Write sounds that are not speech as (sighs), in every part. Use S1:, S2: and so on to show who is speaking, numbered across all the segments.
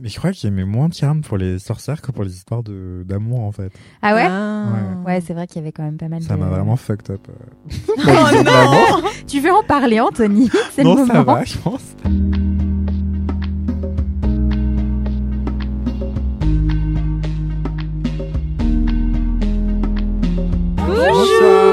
S1: Mais je crois qu'il aimait moins Charme pour les sorcières que pour les histoires de d'amour en fait.
S2: Ah ouais
S1: Ouais.
S2: Ouais, c'est vrai qu'il y avait quand même pas mal
S1: Ça
S2: de...
S1: m'a vraiment fucked up. euh. (laughs)
S2: Oh non Tu veux en parler, Anthony? C'est le
S1: Non,
S2: moment.
S1: ça va, je pense.
S2: Bonjour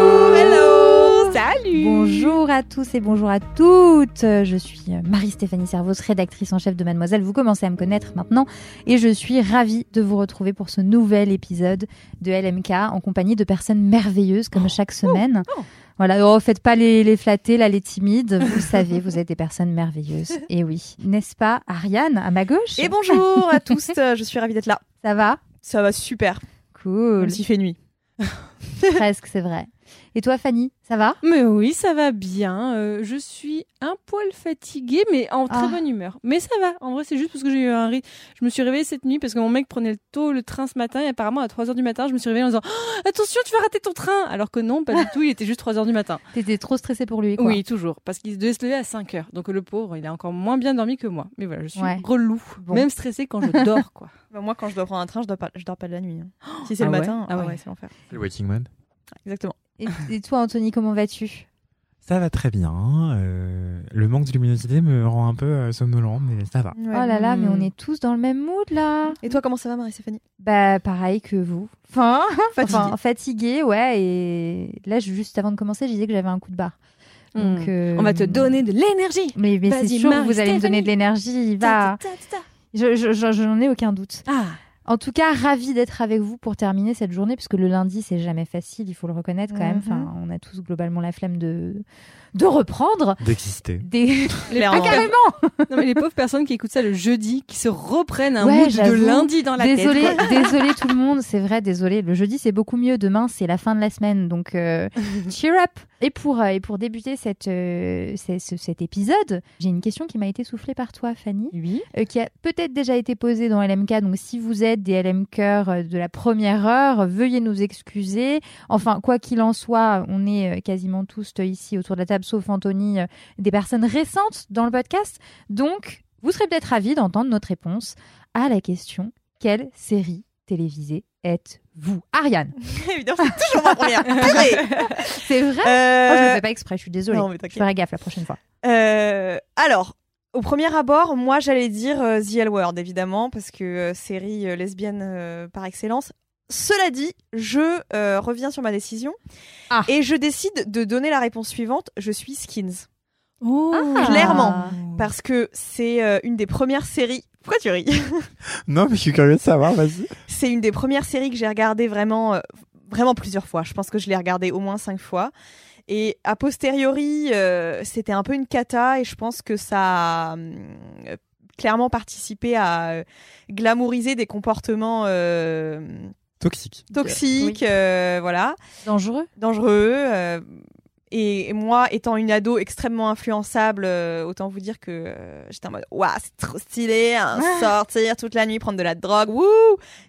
S2: Bonjour à tous et bonjour à toutes. Je suis Marie-Stéphanie Servos, rédactrice en chef de Mademoiselle. Vous commencez à me connaître maintenant et je suis ravie de vous retrouver pour ce nouvel épisode de LMK en compagnie de personnes merveilleuses comme chaque semaine. Voilà, oh, faites pas les, les flattés, là, les timides. Vous le savez, vous êtes des personnes merveilleuses. (laughs) Et oui, n'est-ce pas, Ariane, à ma gauche?
S3: Et bonjour à tous, (laughs) je suis ravie d'être là.
S2: Ça va?
S3: Ça va super,
S2: Cool.
S3: même s'il fait nuit. (laughs)
S2: Presque, c'est vrai. Et toi, Fanny, ça va?
S4: Mais oui, ça va bien. Euh, je suis un poil fatiguée, mais en très
S2: Ah.
S4: bonne humeur. Mais ça va. En vrai, c'est juste parce que j'ai eu un rythme. Je me suis réveillée cette nuit parce que mon mec prenait le tôt le train ce matin et apparemment à 3h du matin, je me suis réveillée en disant Oh, Attention, tu vas rater ton train Alors que non, pas du tout, il était juste 3h du matin. (laughs)
S2: T'étais trop stressée pour lui, quoi.
S4: Oui, toujours. Parce qu'il devait se lever à 5h. Donc le pauvre, il a encore moins bien dormi que moi. Mais voilà, je suis
S2: Ouais.
S4: relou.
S2: Bon.
S4: Même stressée quand je dors, quoi. (laughs)
S3: Bah, moi, quand je dois prendre un train, je dors pas, je dors pas de la nuit. hein. Si c'est
S4: Ah
S3: le
S4: ouais
S3: matin,
S4: Ah
S3: ah
S4: ouais.
S3: ouais, c'est l'enfer.
S1: Le Waking Man.
S3: Exactement.
S2: Et, et toi, Anthony, comment vas-tu?
S1: Ça va très bien. euh, le manque de luminosité me rend un peu euh, somnolent, mais ça va.
S2: Oh là là, mais on
S4: Hmm.
S2: est tous dans le même mood, là
S3: Et toi, comment ça va, Marie-Stéphanie?
S2: Bah, pareil que vous. Enfin, (laughs)
S3: Fatiguée.
S2: enfin, fatiguée, ouais. Et là, je- juste avant de commencer, je disais que j'avais un coup de barre. Donc,
S4: Hmm.
S2: euh,
S4: On va te donner de l'énergie.
S2: Mais, mais c'est sûr que vous allez me donner de l'énergie. Va.
S4: Ta, ta, ta, ta.
S2: Je, je, je- je n'en ai aucun doute.
S4: Ah,
S2: En tout cas, ravie d'être avec vous pour terminer cette journée, puisque le lundi, c'est jamais facile, il faut le reconnaître quand même.
S3: Mhm.
S2: Enfin, on a tous globalement la flemme de, de reprendre.
S1: D'exister.
S2: Des...
S4: les (laughs)
S2: Ah, carrément (laughs)
S4: Non, mais les pauvres personnes qui écoutent ça le jeudi, qui se reprennent un
S2: Ouais,
S4: mood de lundi dans la
S2: Désolé,
S4: tête. quoi.
S2: désolé (laughs) tout le monde, c'est vrai, désolé. Le jeudi, c'est beaucoup mieux. Demain, c'est la fin de la semaine, donc euh, cheer up. Et pour, euh, et pour débuter cette, euh, ce- cet épisode, j'ai une question qui m'a été soufflée par toi, Fanny,
S4: Oui.
S2: euh, qui a peut-être déjà été posée dans LMK. Donc, si vous êtes des LMKers euh, de la première heure, veuillez nous excuser. Enfin, quoi qu'il en soit, on est quasiment tous ici autour de la table, sauf Anthony, euh, des personnes récentes dans le podcast. Donc, vous serez peut-être ravis d'entendre notre réponse à la question quelle série télévisée êtes-vous? Ariane, (laughs)
S3: Évidemment, c'est toujours ma première. (laughs)
S2: C'est vrai?
S3: Euh,
S2: Oh, Je ne le fais pas exprès, je suis désolée.
S3: Non, mais
S2: je ferai gaffe la prochaine fois.
S3: Euh, alors, au premier abord, moi j'allais dire euh, The L Word, évidemment, parce que série lesbienne par excellence. Cela dit, je euh, reviens sur ma décision
S2: Ah.
S3: et je décide de donner la réponse suivante. Je suis Skins.
S4: Oh.
S2: Ah.
S3: Clairement. Parce que c'est euh, une des premières séries. Pourquoi tu ris? (laughs)
S1: Non, mais je suis curieux de savoir, vas-y.
S3: C'est une des premières séries que j'ai regardées vraiment, euh, vraiment plusieurs fois. Je pense que je l'ai regardée au moins cinq fois. Et a posteriori, euh, c'était un peu une cata et je pense que ça a clairement participé à euh, glamouriser des comportements
S1: Toxique.
S3: toxiques, euh, voilà,
S2: Dangereux
S3: dangereux. euh, et moi, étant une ado extrêmement influençable, euh, autant vous dire que euh, j'étais en mode Waouh, c'est trop stylé, hein, sortir toute la nuit, prendre de la drogue, wouh,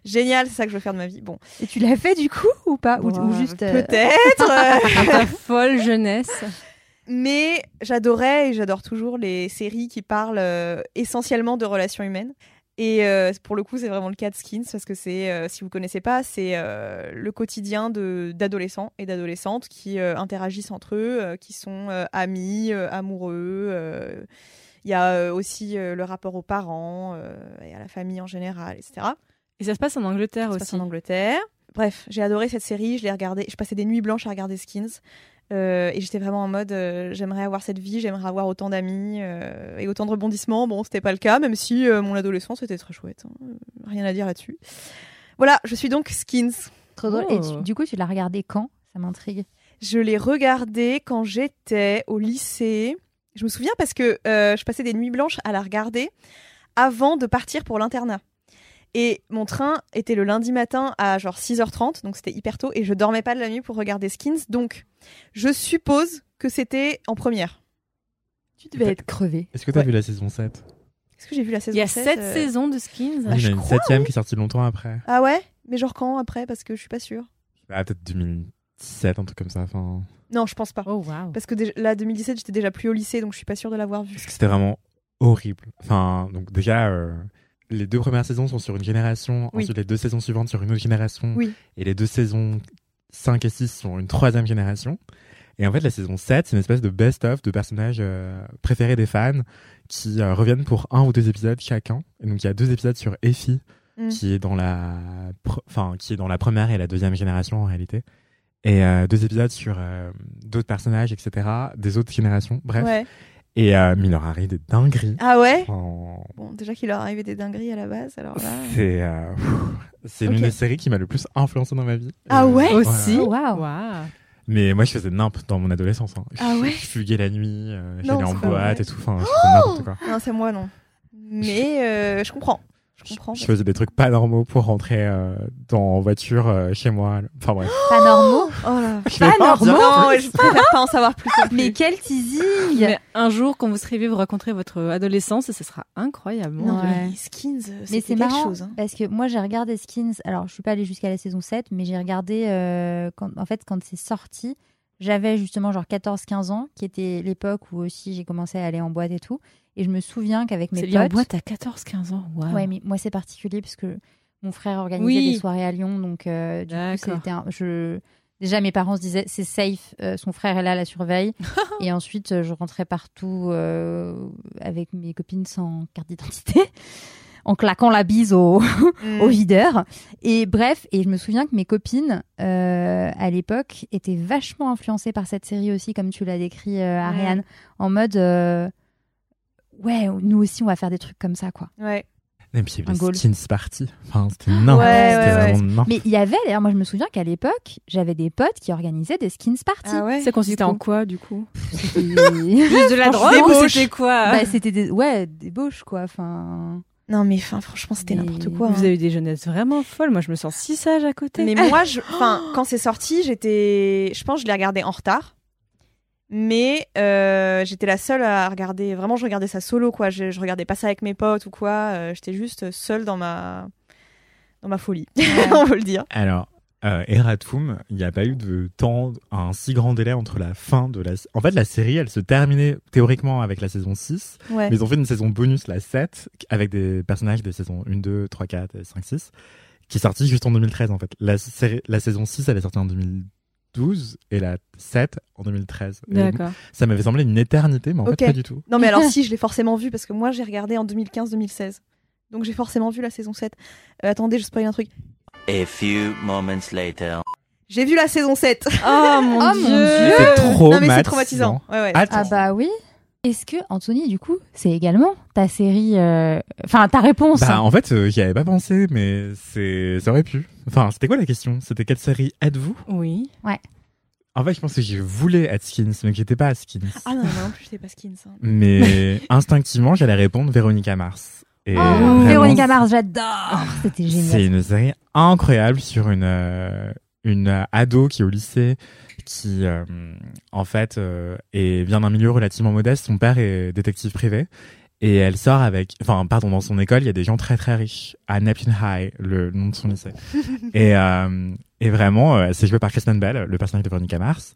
S3: génial, c'est ça que je veux faire de ma vie. Bon,
S2: Et tu l'as fait du coup ou pas ou, juste euh,
S3: peut-être. (laughs)
S4: ta folle jeunesse.
S3: Mais j'adorais et j'adore toujours les séries qui parlent euh, essentiellement de relations humaines. Et euh, pour le coup, c'est vraiment le cas de Skins parce que c'est, euh, si vous connaissez pas, c'est euh, le quotidien de d'adolescents et d'adolescentes qui euh, interagissent entre eux, qui sont amis, amoureux. Il y a aussi le rapport aux parents et à la famille en général, etc.
S4: Et ça se passe en Angleterre
S3: Ça se
S4: aussi.
S3: passe en Angleterre. Bref, j'ai adoré cette série, je l'ai regardée, je passais des nuits blanches à regarder Skins. Euh, et j'étais vraiment en mode, euh, j'aimerais avoir cette vie, j'aimerais avoir autant d'amis euh, et autant de rebondissements. Bon, c'était pas le cas, même si euh, mon adolescence était très chouette. hein. Rien à dire là-dessus. Voilà, je suis donc Skins.
S2: Trop drôle. Et
S4: Oh.
S2: tu- du coup, tu l'as regardé quand? Ça m'intrigue.
S3: Je l'ai regardé quand j'étais au lycée. Je me souviens parce que euh, je passais des nuits blanches à la regarder avant de partir pour l'internat. Et mon train était le lundi matin à genre 6h30, donc c'était hyper tôt, et je dormais pas de la nuit pour regarder Skins. Donc, je suppose que c'était en première.
S2: Tu devais être crevé.
S1: Est-ce que t'as
S3: Ouais.
S1: vu la saison 7
S3: Est-ce que j'ai vu la saison
S4: Il y a
S3: 7,
S4: sept
S3: euh,
S4: saisons de Skins.
S1: Il y en a une
S3: crois,
S1: septième qui est sortie longtemps après.
S3: Ah ouais? Mais genre quand après? Parce que je suis pas sûre.
S1: Ah, peut-être 2017, un truc comme ça. Enfin,
S3: Non, je pense pas.
S4: Oh waouh.
S3: Parce que déjà, là, 2017, j'étais déjà plus au lycée, donc je suis pas sûre de l'avoir vu.
S1: parce que c'était vraiment horrible. Enfin, donc déjà, euh, les deux premières saisons sont sur une génération,
S3: Oui.
S1: ensuite les deux saisons suivantes sur une autre génération,
S3: Oui.
S1: et les deux saisons 5 et 6 sur une troisième génération. Et en fait, la saison 7, c'est une espèce de best-of de personnages euh, préférés des fans qui euh, reviennent pour un ou deux épisodes chacun. Et donc, il y a deux épisodes sur Effie,
S3: Mm.
S1: qui est dans la, enfin, qui est dans la première et la deuxième génération en réalité. Et euh, deux épisodes sur d'autres personnages, etc., des autres générations, bref.
S3: Ouais.
S1: Et euh, mais il leur arrive des dingueries.
S3: Ah ouais?
S1: En-
S3: Bon, déjà qu'il leur arrivait des dingueries à la base, alors là.
S1: C'est euh, c'est
S3: Ok.
S1: l'une des séries qui m'a le plus influencé dans ma vie.
S3: Ah
S1: Euh,
S3: ouais?
S4: Aussi?
S2: Oh, waouh.
S4: Waouh.
S1: Mais moi, je faisais nimp dans mon adolescence. hein.
S3: Ah
S1: Je-
S3: ouais?
S1: Je fuguais la nuit, euh,
S3: Non,
S1: j'allais en boîte
S3: vrai.
S1: et tout. Enfin, je faisais n'importe quoi.
S3: Non, c'est moi, non. Mais euh, je comprends. Je comprends.
S1: Je faisais des trucs pas normaux pour rentrer euh, dans en voiture euh, chez moi. Enfin bref. (gasps)
S2: Pas normaux?
S3: Oh là.
S2: Pas normaux.
S3: Non, je préfère pas en savoir plus.
S2: Mais quel teasing
S4: Mais un jour, quand vous serez vieux, vous raconterez votre adolescence et ce sera incroyable.
S2: Non, ouais.
S3: Les skins,
S2: c'est
S3: quelque
S2: marrant
S3: chose. hein.
S2: parce que moi j'ai regardé Skins. Alors je suis pas allée jusqu'à la saison 7, mais j'ai regardé euh, quand, en fait quand c'est sorti. J'avais justement genre 14-15 ans, qui était l'époque où aussi j'ai commencé à aller en boîte et tout. Et je me souviens qu'avec mes potes.
S4: en boîte à 14-15 ans. Waouh.
S2: Ouais, mais moi c'est particulier parce que mon frère organisait
S4: Oui.
S2: des soirées à Lyon, donc euh, du coup c'était un- je déjà mes parents se disaient c'est safe, euh, son frère est là, la surveille, (laughs) et ensuite euh, je rentrais partout euh, avec mes copines sans carte d'identité. En claquant la bise au, (laughs)
S3: Mm.
S2: au videur. Et bref, et je me souviens que mes copines, euh, à l'époque, étaient vachement influencées par cette série aussi, comme tu l'as décrit, euh, Ariane, en mode, euh, ouais, nous aussi, on va faire des trucs comme ça, quoi.
S3: Ouais.
S1: Et puis il y avait skins party. Enfin, c'était n'importe
S3: Ouais,
S1: C'était
S3: ouais, ouais.
S1: vraiment n'importe
S2: Mais il y avait, d'ailleurs, moi, je me souviens qu'à l'époque, j'avais des potes qui organisaient des skins parties.
S3: Ah ouais.
S4: Ça consistait en quoi, du coup?
S2: C'était (laughs)
S4: Juste de la
S3: drogue c'était
S4: c'était quoi?
S2: Bah, c'était des, ouais, des bauches, quoi. Enfin,
S3: Non, mais enfin, franchement, c'était
S2: Mais-
S3: n'importe quoi.
S4: Vous
S3: hein.
S4: avez eu des jeunesses vraiment folles. Moi, je me sens si sage à côté.
S3: Mais moi, je... enfin, quand c'est sorti, j'étais, je pense, que je l'ai regardé en retard. Mais euh, j'étais la seule à regarder. Vraiment, je regardais ça solo, quoi. Je, je regardais pas ça avec mes potes ou quoi. Euh, j'étais juste seule dans ma, dans ma folie. (laughs) On peut le dire.
S1: Alors, euh, Eratum, il n'y a pas eu de temps, un si grand délai entre la fin de la... En fait, la série, elle se terminait théoriquement avec la saison 6,
S3: Ouais.
S1: mais ils ont fait une saison bonus, la 7, avec des personnages des saisons 1, 2, 3, 4, et 5, 6, qui est sortie juste en 2013, en fait. La, série- la saison 6, elle est sortie en 2012, et la 7 en 2013. Et
S4: D'accord.
S1: ça m'avait semblé une éternité, mais en fait, pas du tout.
S3: Non, mais alors (laughs) si, je l'ai forcément vu parce que moi, j'ai regardé en 2015-2016. Donc j'ai forcément vu la saison 7. Euh, attendez, je spoil un truc.
S5: A few moments later.
S3: J'ai vu la saison 7.
S4: Oh mon (laughs)
S2: Oh,
S4: dieu.
S2: Dieu.
S1: C'est trop
S3: non, mais c'est traumatisant. Ouais, ouais.
S2: Ah bah oui. Est-ce que, Anthony, du coup, c'est également ta série, euh, enfin, ta réponse?
S1: Bah, en fait, euh, j'y avais pas pensé, mais c'est, ça aurait pu. Enfin, c'était quoi la question? C'était quelle série êtes-vous?
S4: Oui.
S1: En fait, je pense que je voulais être Skins, mais que j'étais pas à Skins.
S3: Ah non, moi non plus, j'étais pas skins. hein.
S1: Mais (laughs) instinctivement, j'allais répondre Véronica Mars. Et
S2: Oh, Véronica Mars, j'adore C'était génial.
S1: C'est une série incroyable sur une euh, une euh, ado qui est au lycée, qui euh, en fait euh, est vient d'un milieu relativement modeste. Son père est détective privé. Et elle sort avec, enfin, pardon, dans son école, il y a des gens très très riches à Neptune High, le nom de son lycée. (laughs) et, euh, et vraiment, euh, c'est joué par Kristen Bell, le personnage de Veronica Mars.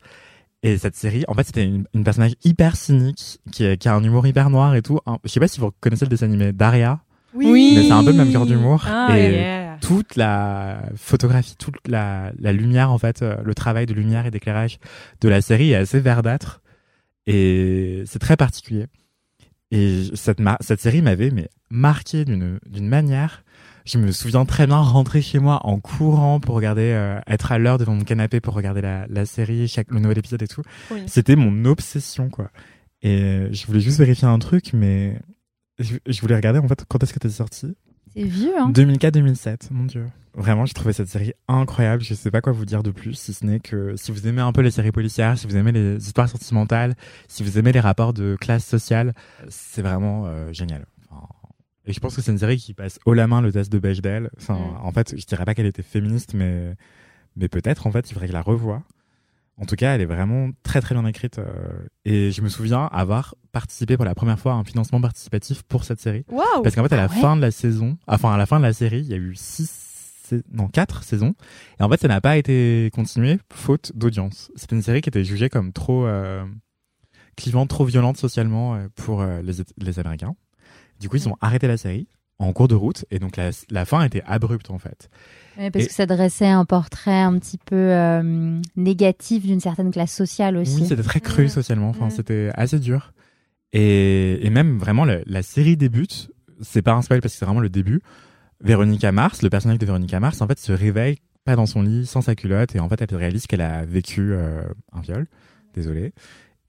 S1: Et cette série, en fait, c'était une, une personnage hyper cynique, qui, est- qui a un humour hyper noir et tout. Un- je sais pas si vous connaissez le dessin animé Daria,
S4: Oui.
S1: mais c'est un peu le même cœur d'humour.
S4: Ah,
S1: et
S4: yeah.
S1: toute la photographie, toute la, la lumière, en fait, euh, le travail de lumière et d'éclairage de la série est assez verdâtre. Et c'est très particulier. Et cette, ma- cette série m'avait mais marqué d'une d'une manière. Je me souviens très bien rentrer chez moi en courant pour regarder, euh, être à l'heure devant mon canapé pour regarder la, la série, chaque, le nouvel épisode et tout.
S3: Oui.
S1: C'était mon obsession, quoi. Et je voulais juste vérifier un truc, mais je, je voulais regarder, en fait, quand est-ce que t'es sorti?
S2: C'est vieux, hein
S1: 2004-2007, mon dieu. Vraiment, j'ai trouvé cette série incroyable. Je sais pas quoi vous dire de plus, si ce n'est que si vous aimez un peu les séries policières, si vous aimez les histoires sentimentales, si vous aimez les rapports de classe sociale, c'est vraiment euh, génial. Et je pense que c'est une série qui passe haut la main le test de Bechdel. Enfin,
S3: Mm.
S1: en fait, je dirais pas qu'elle était féministe, mais mais peut-être en fait, il faudrait que je la revoie. En tout cas, elle est vraiment très très bien écrite. euh, et je me souviens avoir participé pour la première fois à un financement participatif pour cette série.
S3: Waouh
S1: Parce qu'en fait, à la
S2: Ah ouais
S1: fin de la saison, enfin à la fin de la série, il y a eu six, non quatre saisons, et en fait, ça n'a pas été continué faute d'audience. C'était une série qui était jugée comme trop euh, clivante, trop violente socialement euh, pour euh, les, les Américains. Du coup, ils ont arrêté la série en cours de route, et donc la, la fin était abrupte en fait.
S2: Parce
S1: Et-
S2: que ça dressait un portrait un petit peu euh, négatif d'une certaine classe sociale aussi.
S1: Oui, c'était très cru socialement. Enfin, c'était assez dur. Et, et même vraiment, la, la série débute. C'est pas un spoil parce que c'est vraiment le début. Véronica Mars, le personnage de Véronica Mars, en fait, se réveille pas dans son lit, sans sa culotte, et en fait, elle réalise qu'elle a vécu euh, un viol. Désolé.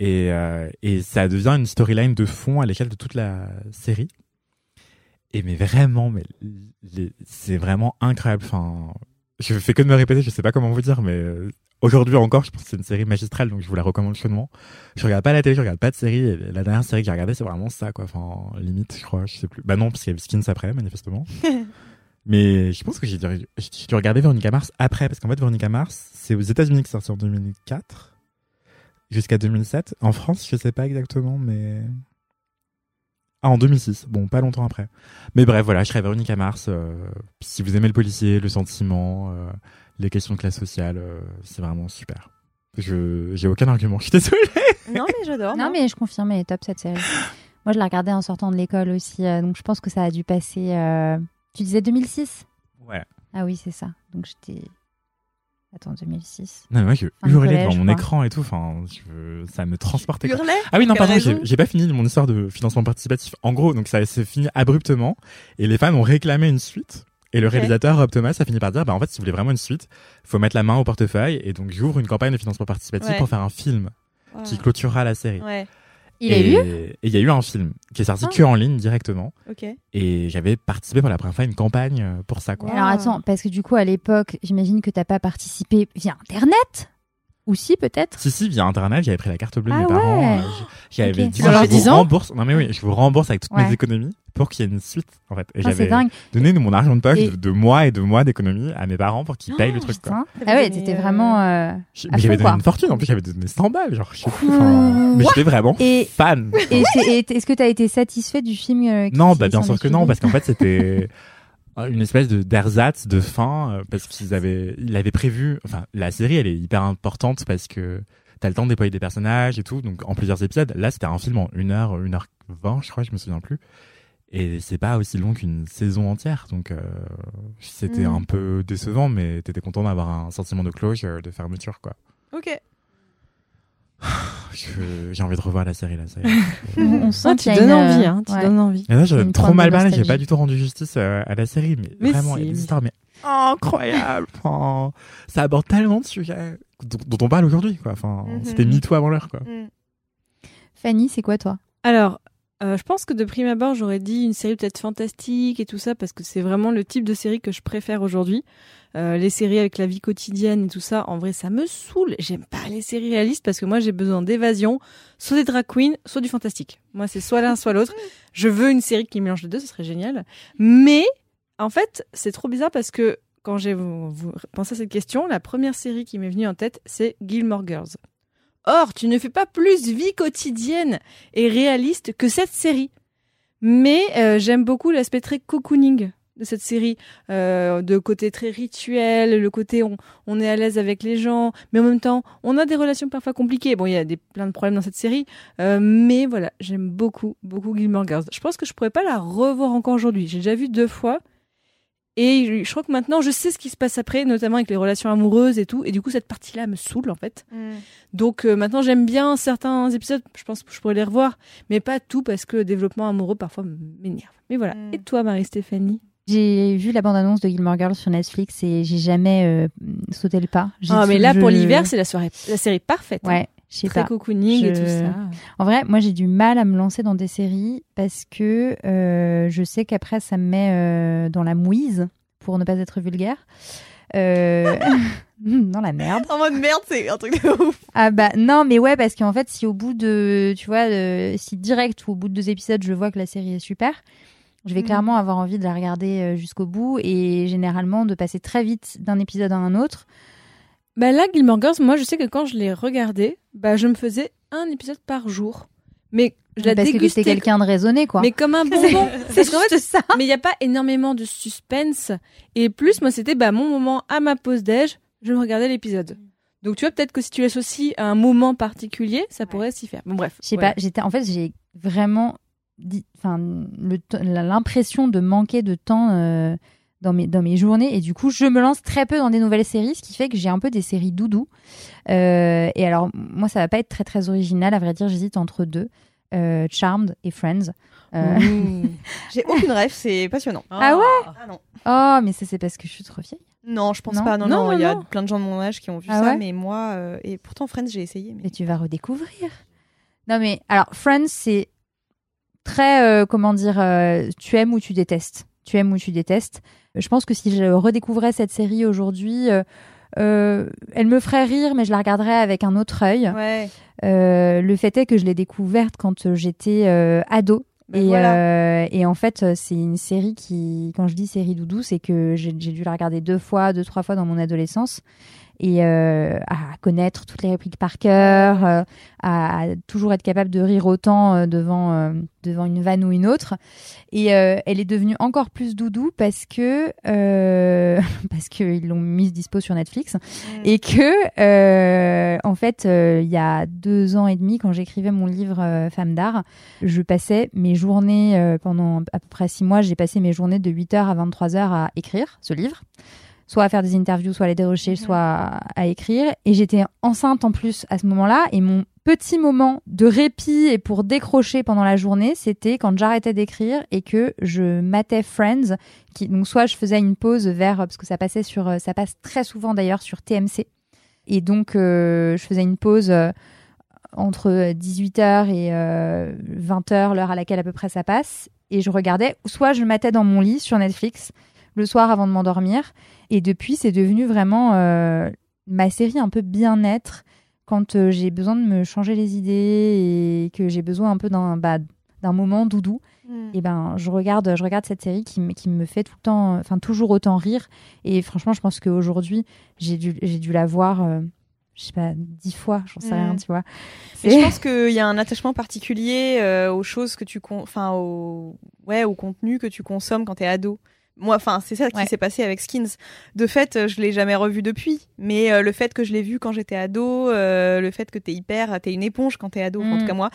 S1: Et, euh, et ça devient une storyline de fond à l'échelle de toute la série. Et mais vraiment, mais c'est vraiment incroyable. Enfin, je fais que de me répéter, je sais pas comment vous dire, mais euh, aujourd'hui encore, je pense que c'est une série magistrale, donc je vous la recommande chaudement. Je regarde pas la télé, je regarde pas de série. et la dernière série que j'ai regardée, c'est vraiment ça, quoi. Enfin, limite, je crois, je sais plus. Bah non, parce qu'il y a eu Skins après, manifestement. (laughs) mais je pense que j'ai dû, j'ai dû regarder Veronica Mars après, parce qu'en fait, Veronica Mars, c'est aux États-Unis que c'est sorti en 2004 jusqu'à 2007. En France, je sais pas exactement, mais ah, en 2006. Bon, pas longtemps après. Mais bref, voilà, je serais Véronica Mars. euh, si vous aimez le policier, le sentiment, euh, les questions de classe sociale, euh, c'est vraiment super. Je j'ai aucun argument. Je suis désolé.
S3: Non, mais j'adore.
S2: Non, mais je confirme, elle est top cette série. Moi, je la regardais en sortant de l'école aussi, euh, donc je pense que ça a dû passer. euh, Tu disais 2006
S1: Ouais.
S2: Ah oui, c'est ça. Donc j'étais. Attends, 2006.
S1: Non, mais moi, je hurlais
S2: collège,
S1: devant mon
S2: quoi.
S1: écran et tout. Enfin, je- ça me transportait. quoi.
S3: Hurlet
S1: Ah oui, non, pardon, j'ai pas fini mon histoire de financement participatif. En gros, donc ça s'est fini abruptement et les fans ont réclamé une suite. Et le réalisateur Rob Thomas a fini par dire, bah en fait, si vous voulez vraiment une suite, faut mettre la main au portefeuille. Et donc j'ouvre une campagne de financement participatif
S3: Ouais.
S1: pour faire un film qui clôturera la série.
S3: Ouais,
S2: Il a
S1: et,
S2: eu
S1: et il y a eu un film qui est sorti
S3: Ah.
S1: que en ligne directement.
S3: ok.
S1: Et j'avais participé pour la première fois à une campagne euh, pour ça, quoi.
S2: Alors attends, parce que du coup, à l'époque, j'imagine que t'as pas participé via Internet? Ou si, peut-être
S1: Si, si, via Internet, j'avais pris la carte bleue de
S2: Ah
S1: mes parents.
S2: ouais.
S1: euh, j- J'avais
S2: Ok.
S1: dit, je vous rembourse. Non, mais oui, je vous rembourse avec toutes
S2: Ouais.
S1: mes économies pour qu'il y ait une suite, en fait. Et
S2: Ah, C'est
S1: j'avais
S2: dingue.
S1: donné mon argent de poche
S2: Et-
S1: de, de mois et de mois d'économies à mes parents pour qu'ils payent le
S2: Oh,
S1: truc, quoi.
S2: Ah ouais, t'étais
S3: euh,
S2: vraiment. euh,
S1: Mais j'avais donné
S2: quoi.
S1: une fortune, en plus, j'avais donné 100 balles, genre, je sais plus. mais j'étais vraiment
S2: Et-
S1: fan.
S2: Et est-ce que t'as été satisfait du film euh,
S1: Non, bah bien sûr que non, parce qu'en fait c'était une espèce de d'ersatz de fin euh, parce qu'ils avaient, ils avaient prévu. Enfin, la série elle est hyper importante parce que t'as le temps de déployer des personnages et tout, donc en plusieurs épisodes. Là, c'était un film en 1 heure, 1 heure 20 je crois, je me souviens plus. Et c'est pas aussi long qu'une saison entière, donc euh, c'était
S3: Mm.
S1: un peu décevant, mais t'étais content d'avoir un sentiment de closure, de fermeture, quoi.
S3: Ok. (sighs)
S1: J'ai envie de revoir la série là. Ça y est. (laughs)
S2: On, sent
S4: Ah, tu donnes
S2: une,
S4: envie, hein, tu
S2: ouais.
S4: donnes envie.
S1: Et là, trop mal parlé, j'ai pas du tout rendu justice euh, à la série, mais,
S4: Mais
S1: vraiment,
S4: si,
S1: il y a des
S4: mais-
S1: histoires mais incroyables. Enfin, ça aborde tellement de sujets dont, dont on parle aujourd'hui, quoi. Enfin,
S3: Mhm.
S1: c'était MeToo avant l'heure, quoi.
S3: Mm.
S2: Fanny, c'est quoi toi?
S4: Alors, euh, je pense que de prime abord, j'aurais dit une série peut-être fantastique et tout ça, parce que c'est vraiment le type de série que je préfère aujourd'hui. Euh, les séries avec la vie quotidienne et tout ça, en vrai, ça me saoule. J'aime pas les séries réalistes parce que moi, j'ai besoin d'évasion, soit des drag queens, soit du fantastique. Moi, c'est soit l'un, soit l'autre. Je veux une série qui mélange les deux, ce serait génial. Mais, en fait, c'est trop bizarre parce que quand j'ai pensé à cette question, la première série qui m'est venue en tête, c'est Gilmore Girls. Or, tu ne fais pas plus vie quotidienne et réaliste que cette série. Mais euh, j'aime beaucoup l'aspect très cocooning de cette série, euh, de côté très rituel, le côté on, on est à l'aise avec les gens, mais en même temps on a des relations parfois compliquées. Bon, il y a des, plein de problèmes dans cette série, euh, mais voilà, j'aime beaucoup, beaucoup Gilmore Girls. Je pense que je pourrais pas la revoir encore aujourd'hui. J'ai déjà vu deux fois. Et je crois que maintenant, je sais ce qui se passe après, notamment avec les relations amoureuses et tout. Et du coup, cette partie-là me saoule, en fait.
S3: Mm.
S4: Donc euh, maintenant j'aime bien certains épisodes, je pense que je pourrais les revoir, mais pas tout parce que le développement amoureux parfois m'énerve. Mais voilà.
S3: Mm.
S4: Et toi Marie-Stéphanie?
S2: J'ai vu la bande-annonce de Gilmore Girls sur Netflix et j'ai jamais euh, sauté le pas.
S4: Ah mais là pour l'hiver c'est la soirée, la série parfaite. hein.
S2: Je sais pas.
S4: cocooning et tout ça.
S2: En vrai, moi j'ai du mal à me lancer dans des séries parce que euh, je sais qu'après ça me met euh, dans la mouise, pour ne pas être vulgaire. Euh, (laughs) dans la merde.
S3: En mode merde, c'est un truc de ouf.
S2: Ah bah non, mais ouais, parce qu'en fait, si au bout de, tu vois, euh, si direct ou au bout de deux épisodes, je vois que la série est super, je vais
S3: Mhm.
S2: clairement avoir envie de la regarder jusqu'au bout et généralement de passer très vite d'un épisode à un autre.
S4: Bah là, Gilmore Girls, moi, je sais que quand je l'ai regardé, bah, je me faisais un épisode par jour. Mais je la
S2: parce que t'es quelqu'un de raisonné, quoi.
S4: Mais comme un (laughs) bonbon.
S2: c'est juste ça.
S4: mais il n'y a pas énormément de suspense. Et plus, moi, c'était bah, mon moment à ma pause déj, je me regardais l'épisode. Donc tu vois, peut-être que si tu l'associes à un moment particulier, ça pourrait s'y faire. Bon, bref.
S2: Je sais
S4: voilà.
S2: pas, j'étais, en fait, j'ai vraiment l'impression de manquer de temps euh, dans mes dans mes journées et du coup, je me lance très peu dans des nouvelles séries, ce qui fait que j'ai un peu des séries doudou. Euh, et alors, moi, ça va pas être très très original, à vrai dire, j'hésite entre deux, euh, Charmed et Friends. Euh,
S4: Mmh. (laughs)
S3: J'ai aucune rêve, c'est passionnant.
S2: Ah ouais?
S3: Ah non.
S2: Oh, mais ça c'est parce que je suis trop vieille?
S3: Non, je pense
S2: Non?
S3: pas. Non,
S4: Non,
S3: il y a plein de gens de mon âge qui ont vu
S2: Ah
S3: ça,
S2: ouais?
S3: mais moi, et pourtant Friends, j'ai essayé. Mais...
S2: Tu vas redécouvrir. Non mais alors Friends c'est très comment dire tu aimes ou tu détestes. Tu aimes ou tu détestes. Je pense que si je redécouvrais cette série aujourd'hui, euh, euh, elle me ferait rire, mais je la regarderais avec un autre œil.
S3: Ouais.
S2: Euh, le fait est que je l'ai découverte quand euh, j'étais euh, ado.
S3: Ben
S2: et,
S3: voilà.
S2: euh, et en fait, c'est une série qui, quand je dis série doudou, c'est que j'ai dû la regarder deux fois, deux, trois fois dans mon adolescence. Et euh, à connaître toutes les répliques par cœur, euh, à, à toujours être capable de rire autant euh, devant, devant une vanne ou une autre. Et elle est devenue encore plus doudou parce que (laughs) parce qu'ils l'ont mise dispo sur Netflix et que en fait il y a deux ans et demi quand j'écrivais mon livre Femme d'art je passais mes journées pendant à peu près six mois j'ai passé mes journées de 8h à 23h à écrire ce livre soit à faire des interviews soit à les dérocher
S3: Mhm.
S2: soit à, à écrire. Et j'étais enceinte en plus à ce moment-là. Et mon petit moment de répit et pour décrocher pendant la journée c'était quand j'arrêtais d'écrire et que je matais Friends qui donc soit je faisais une pause vers parce que ça passait sur euh, ça passe très souvent d'ailleurs sur TMC et donc euh, je faisais une pause euh, entre 18h et 20h l'heure à laquelle à peu près ça passe. Et je regardais soit je matais dans mon lit sur Netflix le soir avant de m'endormir et depuis c'est devenu vraiment euh, ma série un peu bien-être quand euh, j'ai besoin de me changer les idées et que j'ai besoin un peu d'un bah, d'un moment doudou
S3: Mm.
S2: et ben je regarde je regarde cette série qui, me- qui me fait tout le temps enfin toujours autant rire et franchement je pense qu'aujourd'hui j'ai dû j'ai dû la voir euh, je sais pas dix fois j'en sais
S3: Mm.
S2: rien tu vois
S3: je pense qu'il y a un attachement particulier euh, aux choses que tu con... enfin au ouais au contenu que tu consommes quand t'es ado. Moi, enfin, c'est ça qui
S2: Ouais.
S3: s'est passé avec Skins. De fait, euh, je l'ai jamais revu depuis, mais euh, le fait que je l'ai vu quand j'étais ado, euh, le fait que t'es hyper, t'es une éponge quand t'es ado, enfin, en
S2: Mm.
S3: tout cas moi,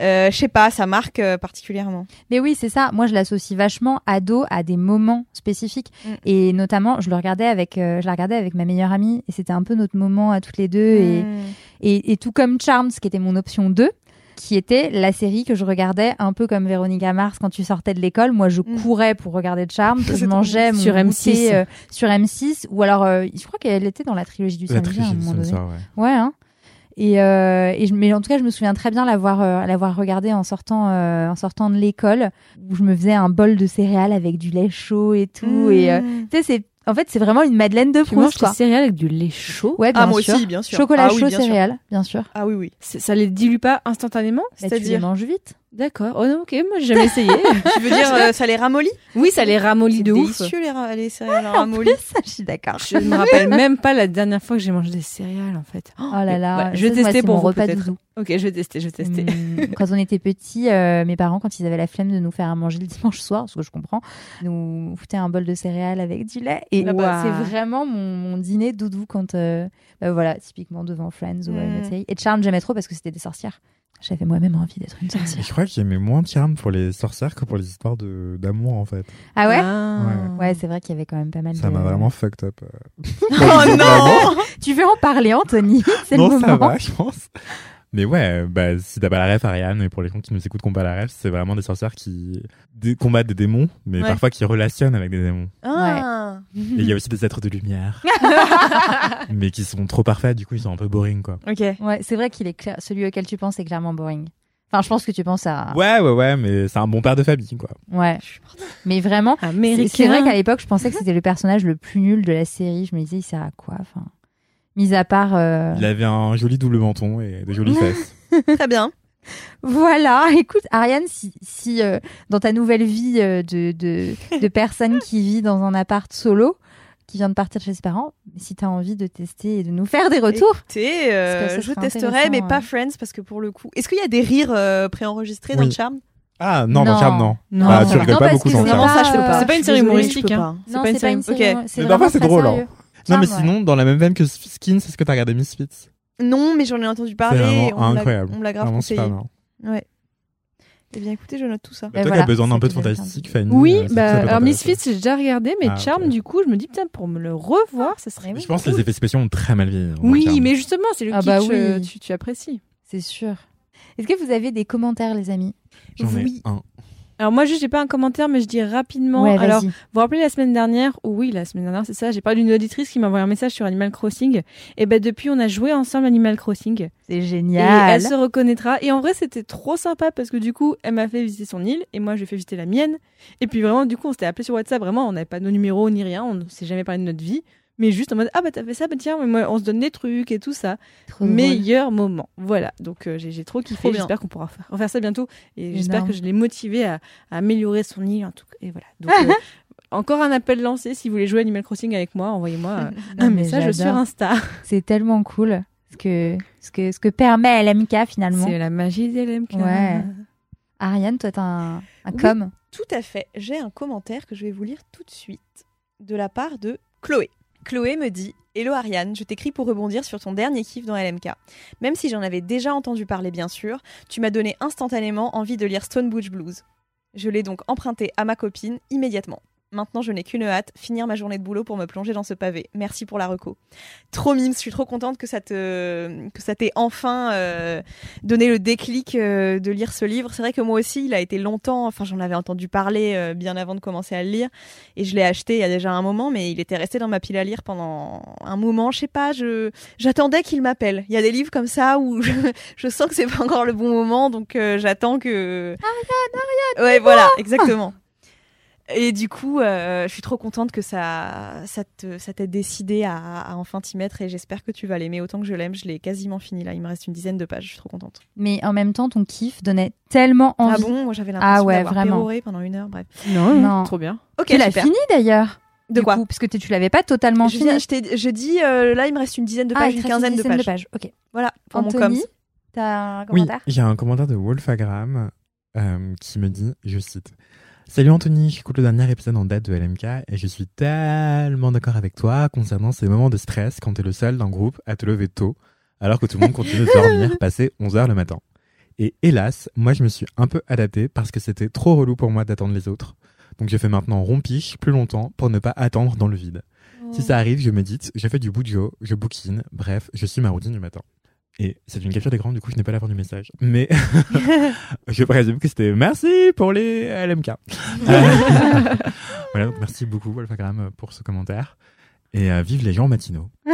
S3: euh, je sais pas, ça marque euh, particulièrement.
S2: Mais oui, c'est ça. Moi, je l'associe vachement ado à des moments spécifiques.
S3: Mm.
S2: Et notamment, je le regardais avec, euh, je la regardais avec ma meilleure amie. Et c'était un peu notre moment à toutes les deux. Et,
S3: Mm.
S2: et, et tout comme Charmed, qui était mon option 2, qui était la série que je regardais un peu comme Véronica Mars quand tu sortais de l'école. Moi, je
S3: Mm.
S2: courais pour regarder Charmed.
S3: C'est
S2: je mangeais mon
S4: Sur
S2: goûter,
S4: M6.
S2: euh, sur M6. Ou alors, euh, je crois qu'elle était dans la trilogie du
S1: La
S2: samedi à un moment donné.
S1: soir, ouais.
S2: Ouais, hein. Et, euh, et je, mais en tout cas, je me souviens très bien l'avoir euh, l'avoir regardé en sortant euh, en sortant de l'école où je me faisais un bol de céréales avec du lait chaud et tout. Et euh,
S3: Mm.
S2: tu sais, c'est en fait c'est vraiment une Madeleine de
S4: Tu manges
S2: Proust quoi.
S4: céréales avec du lait chaud
S2: Ouais, bien
S3: Ah moi
S2: sûr.
S3: aussi, bien sûr.
S2: Chocolat
S3: Ah oui,
S2: chaud,
S3: bien sûr.
S2: céréales, bien sûr.
S3: Ah oui oui.
S4: Ça les dilue pas instantanément
S2: Bah, tu les
S4: C'est-à-dire
S2: manges vite.
S4: D'accord. Oh non, ok, moi j'ai jamais essayé. (laughs)
S3: tu veux dire euh, ça les ramollit?
S4: Oui, ça les ramollit
S3: C'est
S4: de ouf.
S3: délicieux les, ra- les céréales
S2: En
S3: ramollies.
S2: je suis d'accord.
S4: Je (laughs) me rappelle même pas la dernière fois que j'ai mangé des céréales en fait.
S2: Oh là là,
S4: je vais tester
S2: c'est
S4: pour
S2: mon
S4: vous,
S2: repas doudou.
S4: Ok, je vais tester, je vais tester.
S2: Hum, quand on était petits, euh, mes parents, quand ils avaient la flemme de nous faire à manger le dimanche soir, ce que je comprends, nous foutaient un bol de céréales avec du lait. Et
S4: Waouh.
S2: bah, c'est vraiment mon, mon dîner doudou quand, euh, bah, voilà, typiquement devant Friends ou
S3: Mm.
S2: une autre série. Et Charmed, j'aimais trop parce que c'était des sorcières. J'avais moi-même envie d'être une sorcière.
S1: je crois qu'il aimait moins Charme pour les sorcières que pour les histoires de d'amour en fait.
S2: Ah ouais
S4: Ah.
S2: Ouais, c'est vrai qu'il y avait quand même pas mal
S1: Ça
S2: de...
S1: m'a vraiment fucked up. euh. (laughs)
S3: Oh non
S2: Tu veux en parler, Anthony? C'est le
S1: non,
S2: moment.
S1: ça va, je pense. Mais ouais, bah, si t'as pas la ref, Ariane, et pour les gens qui nous écoutent qui ont pas la ref, c'est vraiment des sorcières qui dé- combattent des démons, mais
S3: Ouais.
S1: parfois qui relationnent avec des démons.
S3: Ah.
S1: Et il y a aussi des êtres de lumière, (laughs) (laughs) mais qui sont trop parfaits, du coup ils sont un peu boring quoi.
S3: Ok.
S2: Ouais, c'est vrai qu'il est clair. Celui auquel tu penses est clairement boring. Enfin, je pense que tu penses à.
S1: Ouais, ouais, ouais, mais c'est un bon père de famille quoi.
S2: Ouais. Mais vraiment, c'est vrai qu'à l'époque, je pensais que c'était le personnage le plus nul de la série. Je me disais, il sert à quoi Enfin, mis à part. euh,
S1: Il avait un joli double menton et des jolies fesses. (laughs)
S3: Très bien.
S2: Voilà. Écoute, Ariane, si, si euh, dans ta nouvelle vie euh, de, de, de personne qui vit dans un appart solo, qui vient de partir chez ses parents, si tu as envie de tester et de nous faire des retours.
S3: Écoutez, euh,
S2: ça
S3: je testerai, mais pas. Friends parce que pour le coup. Est-ce qu'il y a des rires euh, préenregistrés dans
S1: Oui.
S3: le charme?
S1: Ah non,
S2: Non.
S1: dans Charme, non.
S4: Non,
S1: Bah, tu rigoles
S2: Non,
S1: pas
S2: parce
S1: beaucoup
S2: que
S1: dans
S2: c'est
S1: Charme.
S3: Vraiment, ça, je peux pas.
S4: c'est pas
S3: Je
S4: une série humoristique, hein.
S3: pas
S4: une
S2: c'est pas une
S4: série- ok.
S1: parfois c'est drôle. Non, mais
S2: ouais.
S1: sinon, dans la même veine que Skins, est-ce que t'as regardé Misfits
S3: Non, mais j'en ai entendu
S1: C'est
S3: parler.
S1: vraiment
S3: on
S1: incroyable.
S3: On l'a grave
S1: Vraiment
S3: conseillé.
S1: super.
S3: Ouais. Eh bien, écoutez, je note tout ça.
S1: Bah,
S2: Et
S1: toi
S2: voilà,
S1: qui as besoin d'un peu de fantastique. Fanny.
S4: Oui,
S1: euh, c'est-
S4: bah, alors. Misfits, j'ai déjà regardé, mais
S1: Ah,
S4: Charm, du coup, je me dis, putain, pour me le revoir, ça serait.
S1: Je pense que les effets spéciaux ont très mal vieilli.
S4: Oui, mais justement, c'est le
S2: Ah
S4: kitsch,
S2: bah oui.
S4: tu, tu apprécies.
S2: C'est sûr. Est-ce que vous avez des commentaires, les amis?
S1: J'en ai
S3: Oui.
S1: un.
S4: Alors moi, juste, j'ai pas un commentaire, mais je dis rapidement.
S2: Ouais,
S4: alors. Vous vous rappelez la semaine dernière? Ou oui, la semaine dernière, c'est ça. J'ai parlé d'une auditrice qui m'a envoyé un message sur Animal Crossing. Et ben depuis, on a joué ensemble Animal Crossing.
S2: C'est
S4: Et
S2: génial.
S4: elle se reconnaîtra. Et en vrai, c'était trop sympa parce que du coup, elle m'a fait visiter son île et moi, je lui ai fait visiter la mienne. Et puis vraiment, du coup, on s'était appelé sur WhatsApp. Vraiment, on n'avait pas nos numéros ni rien. On ne s'est jamais parlé de notre vie. Mais juste en mode ah bah t'as fait ça bah tiens mais moi on se donne des trucs et tout ça
S2: Trop drôle.
S4: meilleur moment voilà donc euh, j'ai trop kiffé j'espère qu'on pourra faire, refaire ça bientôt et j'espère que je l'ai motivé à, à améliorer son île en tout cas et voilà donc (laughs) euh, encore un appel lancé si vous voulez jouer Animal Crossing avec moi envoyez-moi euh, (laughs) un message sur. Insta (laughs)
S2: C'est tellement cool. Ce que, ce que, ce que permet LMK finalement.
S4: c'est la magie des LMK
S2: Ouais. Ariane, toi, t'as un, un
S3: Oui.
S2: com?
S3: Tout à fait. J'ai un commentaire que je vais vous lire tout de suite de la part de Chloé. Chloé me dit Hello Ariane, je t'écris pour rebondir sur ton dernier kiff dans LMK. Même si j'en avais déjà entendu parler, bien sûr, tu m'as donné instantanément envie de lire Stone Blues. Je l'ai donc emprunté à ma copine immédiatement. Maintenant, je n'ai qu'une hâte, finir ma journée de boulot pour me plonger dans ce pavé. Merci pour la reco. Trop mimes, je suis trop contente que ça te que ça t'ait enfin euh, donné le déclic euh, de lire ce livre. C'est vrai que moi aussi, il a été longtemps, enfin j'en avais entendu parler euh, bien avant de commencer à le lire et je l'ai acheté il y a déjà un moment mais il était resté dans ma pile à lire pendant un moment, je sais pas, je j'attendais qu'il m'appelle. Il y a des livres comme ça où je, (laughs) je sens que c'est pas encore le bon moment donc j'attends que Ariane, Ariane. Ouais, voilà, exactement. Et du coup, euh, je suis trop contente que ça, ça te, ça t'ait décidé à, à enfin t'y mettre et j'espère que tu vas l'aimer autant que je l'aime. Je l'ai quasiment fini là, il me reste une dizaine de pages, je suis trop contente.
S2: Mais en même temps, ton kiff donnait tellement
S3: Ah
S2: envie.
S3: bon, moi j'avais l'impression
S2: Ah ouais,
S3: d'avoir péroré pendant une heure, bref.
S4: non,
S2: Non.
S4: trop bien
S3: Ok,
S2: tu l'as fini d'ailleurs.
S3: De
S2: du
S3: quoi?
S2: coup, Parce que tu l'avais pas totalement
S3: je,
S2: fini.
S3: viens- je, dis, euh, là il me reste une dizaine de
S2: ah,
S3: pages,
S2: il
S3: une quinzaine de
S2: dizaine
S3: pages.
S2: Ok.
S3: Voilà, pour mon
S2: Anthony,
S3: com.
S2: t'as un
S1: Oui,
S2: commentaire?
S1: il y a un commentaire de Wolfagram euh, qui me dit, je cite, Salut Anthony, j'écoute le dernier épisode en date de LMK et je suis tellement d'accord avec toi concernant ces moments de stress quand t'es le seul d'un groupe à te lever tôt alors que tout le monde continue de dormir (laughs) passer 11 heures le matin. Et hélas, moi je me suis un peu adapté parce que c'était trop relou pour moi d'attendre les autres. Donc je fais maintenant rompiche plus longtemps pour ne pas attendre dans le vide. Si ça arrive, je médite, je fais du boudjo, je bouquine, bref, je suis ma routine du matin. Et c'est une capture d'écran, du coup, je n'ai pas la fin du message. Mais (laughs) je présume que c'était merci pour les LMK. Euh, (laughs) voilà, donc merci beaucoup, Wolfagram, pour ce commentaire. Et euh, vive les gens matinaux. (laughs)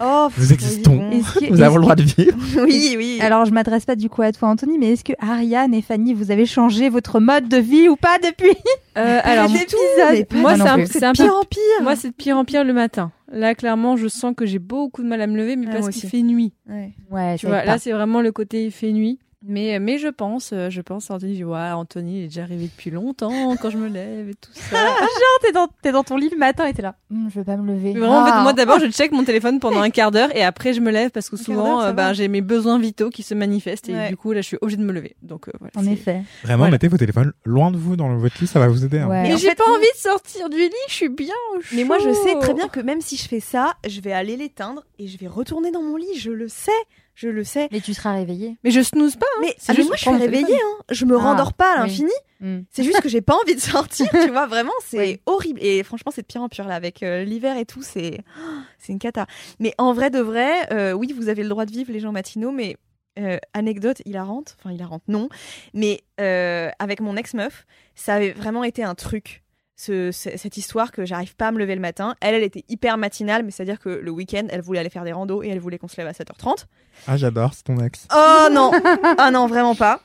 S3: Oh,
S1: Nous existons.
S2: Que-
S1: Nous avons le droit de vivre.
S3: oui, oui.
S2: Alors, je m'adresse pas du coup à toi, Anthony, mais est-ce que Ariane et Fanny, vous avez changé votre mode de vie ou pas depuis?
S4: Euh, alors
S3: tout,
S4: moi c'est un, un
S3: pire en pire.
S4: moi c'est de pire en pire le matin là clairement je sens que j'ai beaucoup de mal à me lever mais
S3: Ah,
S4: parce qu'il fait nuit
S3: Ouais.
S2: Ouais,
S4: Tu vois, là, c'est vraiment le côté il fait nuit. Mais, mais je pense, euh, je pense, Anthony, je dis, ouais, Anthony il est déjà arrivé depuis longtemps quand je me lève et tout ça. (laughs)
S2: t'es dans, t'es dans ton lit le matin et t'es là. Hum, je veux pas me lever.
S4: Mais vraiment, en fait,
S2: Ah.
S4: moi d'abord, je check mon téléphone (laughs) pendant un quart d'heure et après, je me lève parce que
S3: Un
S4: souvent, euh, ben, j'ai mes besoins vitaux qui se manifestent et
S3: Ouais.
S4: du coup, là, je suis obligée de me lever. Donc, euh, voilà.
S2: En
S4: c'est-
S2: effet.
S1: Vraiment,
S4: Voilà.
S1: mettez vos téléphones loin de vous dans votre lit, ça va vous aider. hein.
S2: Ouais.
S4: Mais
S3: en
S4: j'ai
S3: fait,
S4: pas envie de sortir du lit, je suis bien au
S3: Mais moi, je sais
S4: chaud.
S3: très bien que même si je fais ça, je vais aller l'éteindre et je vais retourner dans mon lit. Je le sais, je le sais.
S2: Mais tu seras réveillé.
S4: Mais je snooze pas. hein.
S3: Mais, ah, mais moi, je suis réveillée. Hein. Je me
S2: Ah,
S3: rendors pas à
S2: oui.
S3: l'infini.
S2: Hum.
S3: C'est juste que j'ai pas envie de sortir, tu vois. Vraiment, c'est
S2: Oui.
S3: horrible. Et franchement, c'est de pire en pire là. Avec euh, l'hiver et tout, c'est oh, (gasps) c'est une cata. Mais en vrai de vrai, euh, oui, vous avez le droit de vivre les gens matinaux, mais euh, anecdote hilarante, enfin hilarante, non. Mais euh, avec mon ex-meuf, ça avait vraiment été un truc. Ce- ce- cette histoire que j'arrive pas à me lever le matin. Elle, elle était hyper matinale, mais c'est-à-dire que le week-end, elle voulait aller faire des randos et elle voulait qu'on se lève à 7h30.
S1: Ah, j'adore, c'est ton ex.
S3: Oh non Ah non, vraiment pas.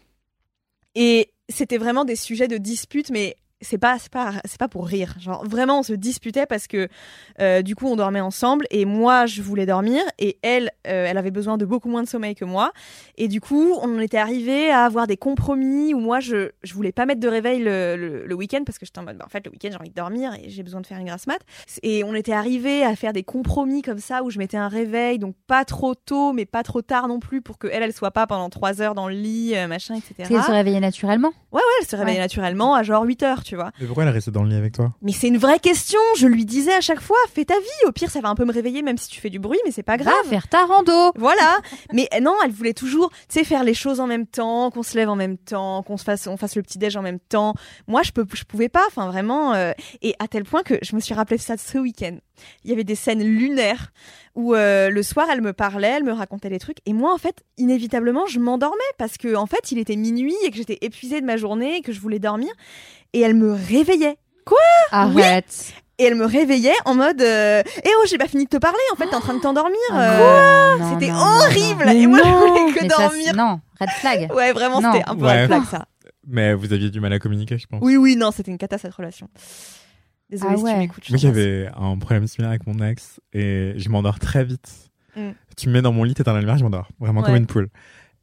S3: Et c'était vraiment des sujets de dispute, mais c'est pas c'est pas c'est pas pour rire. Genre vraiment on se disputait parce que euh, du coup on dormait ensemble et moi je voulais dormir et elle euh, elle avait besoin de beaucoup moins de sommeil que moi et du coup on était arrivé à avoir des compromis où moi je je voulais pas mettre de réveil le, le, le week-end parce que j'étais en mode bah, en fait le week-end j'ai envie de dormir et j'ai besoin de faire une grasse mat et on était arrivé à faire des compromis comme ça où je mettais un réveil donc pas trop tôt mais pas trop tard non plus pour que elle elle soit pas pendant trois heures dans le lit euh, machin etc
S2: Parce qu'elle se réveillait naturellement.
S3: ouais ouais elle se réveillait
S2: Ouais.
S3: naturellement à genre 8 heures tu vois
S1: Mais pourquoi elle est restée dans le lit avec toi?
S3: Mais c'est une vraie question je lui disais à chaque fois fais ta vie au pire ça va un peu me réveiller même si tu fais du bruit mais c'est pas grave
S2: Va faire ta rando.
S3: voilà. (laughs) Mais non, elle voulait toujours, tu sais, faire les choses en même temps, qu'on se lève en même temps, qu'on se fasse, on fasse le petit déj en même temps. Moi, je peux, je pouvais pas. Enfin, vraiment. euh, et à tel point que je me suis rappelé ça ce week-end. Il y avait des scènes lunaires où euh, le soir, elle me parlait, elle me racontait des trucs, et moi, en fait, inévitablement, je m'endormais parce que, en fait, il était minuit et que j'étais épuisée de ma journée et que je voulais dormir. Et elle me réveillait.
S2: Arrête.
S3: Et elle me réveillait en mode euh, Eh oh, j'ai pas fini de te parler, en fait, t'es en train de t'endormir.
S2: Ah
S3: euh,
S2: non,
S3: C'était
S2: non,
S3: horrible.
S2: non.
S3: Et moi, je voulais que
S2: Mais
S3: dormir.
S2: non, red flag. (laughs)
S3: Ouais, vraiment, c'était un peu
S1: Ouais.
S3: red flag, ça.
S1: Mais vous aviez du mal à communiquer, je pense.
S3: Oui, oui, non, c'était une cata cette relation. Désolée
S2: Ah
S3: si
S2: ouais.
S3: tu m'écoutes.
S1: Moi, j'avais un problème similaire avec mon ex et je m'endors très vite.
S3: Mm.
S1: Tu me mets dans mon lit, t'es dans la lumière, je m'endors. Vraiment comme une poule.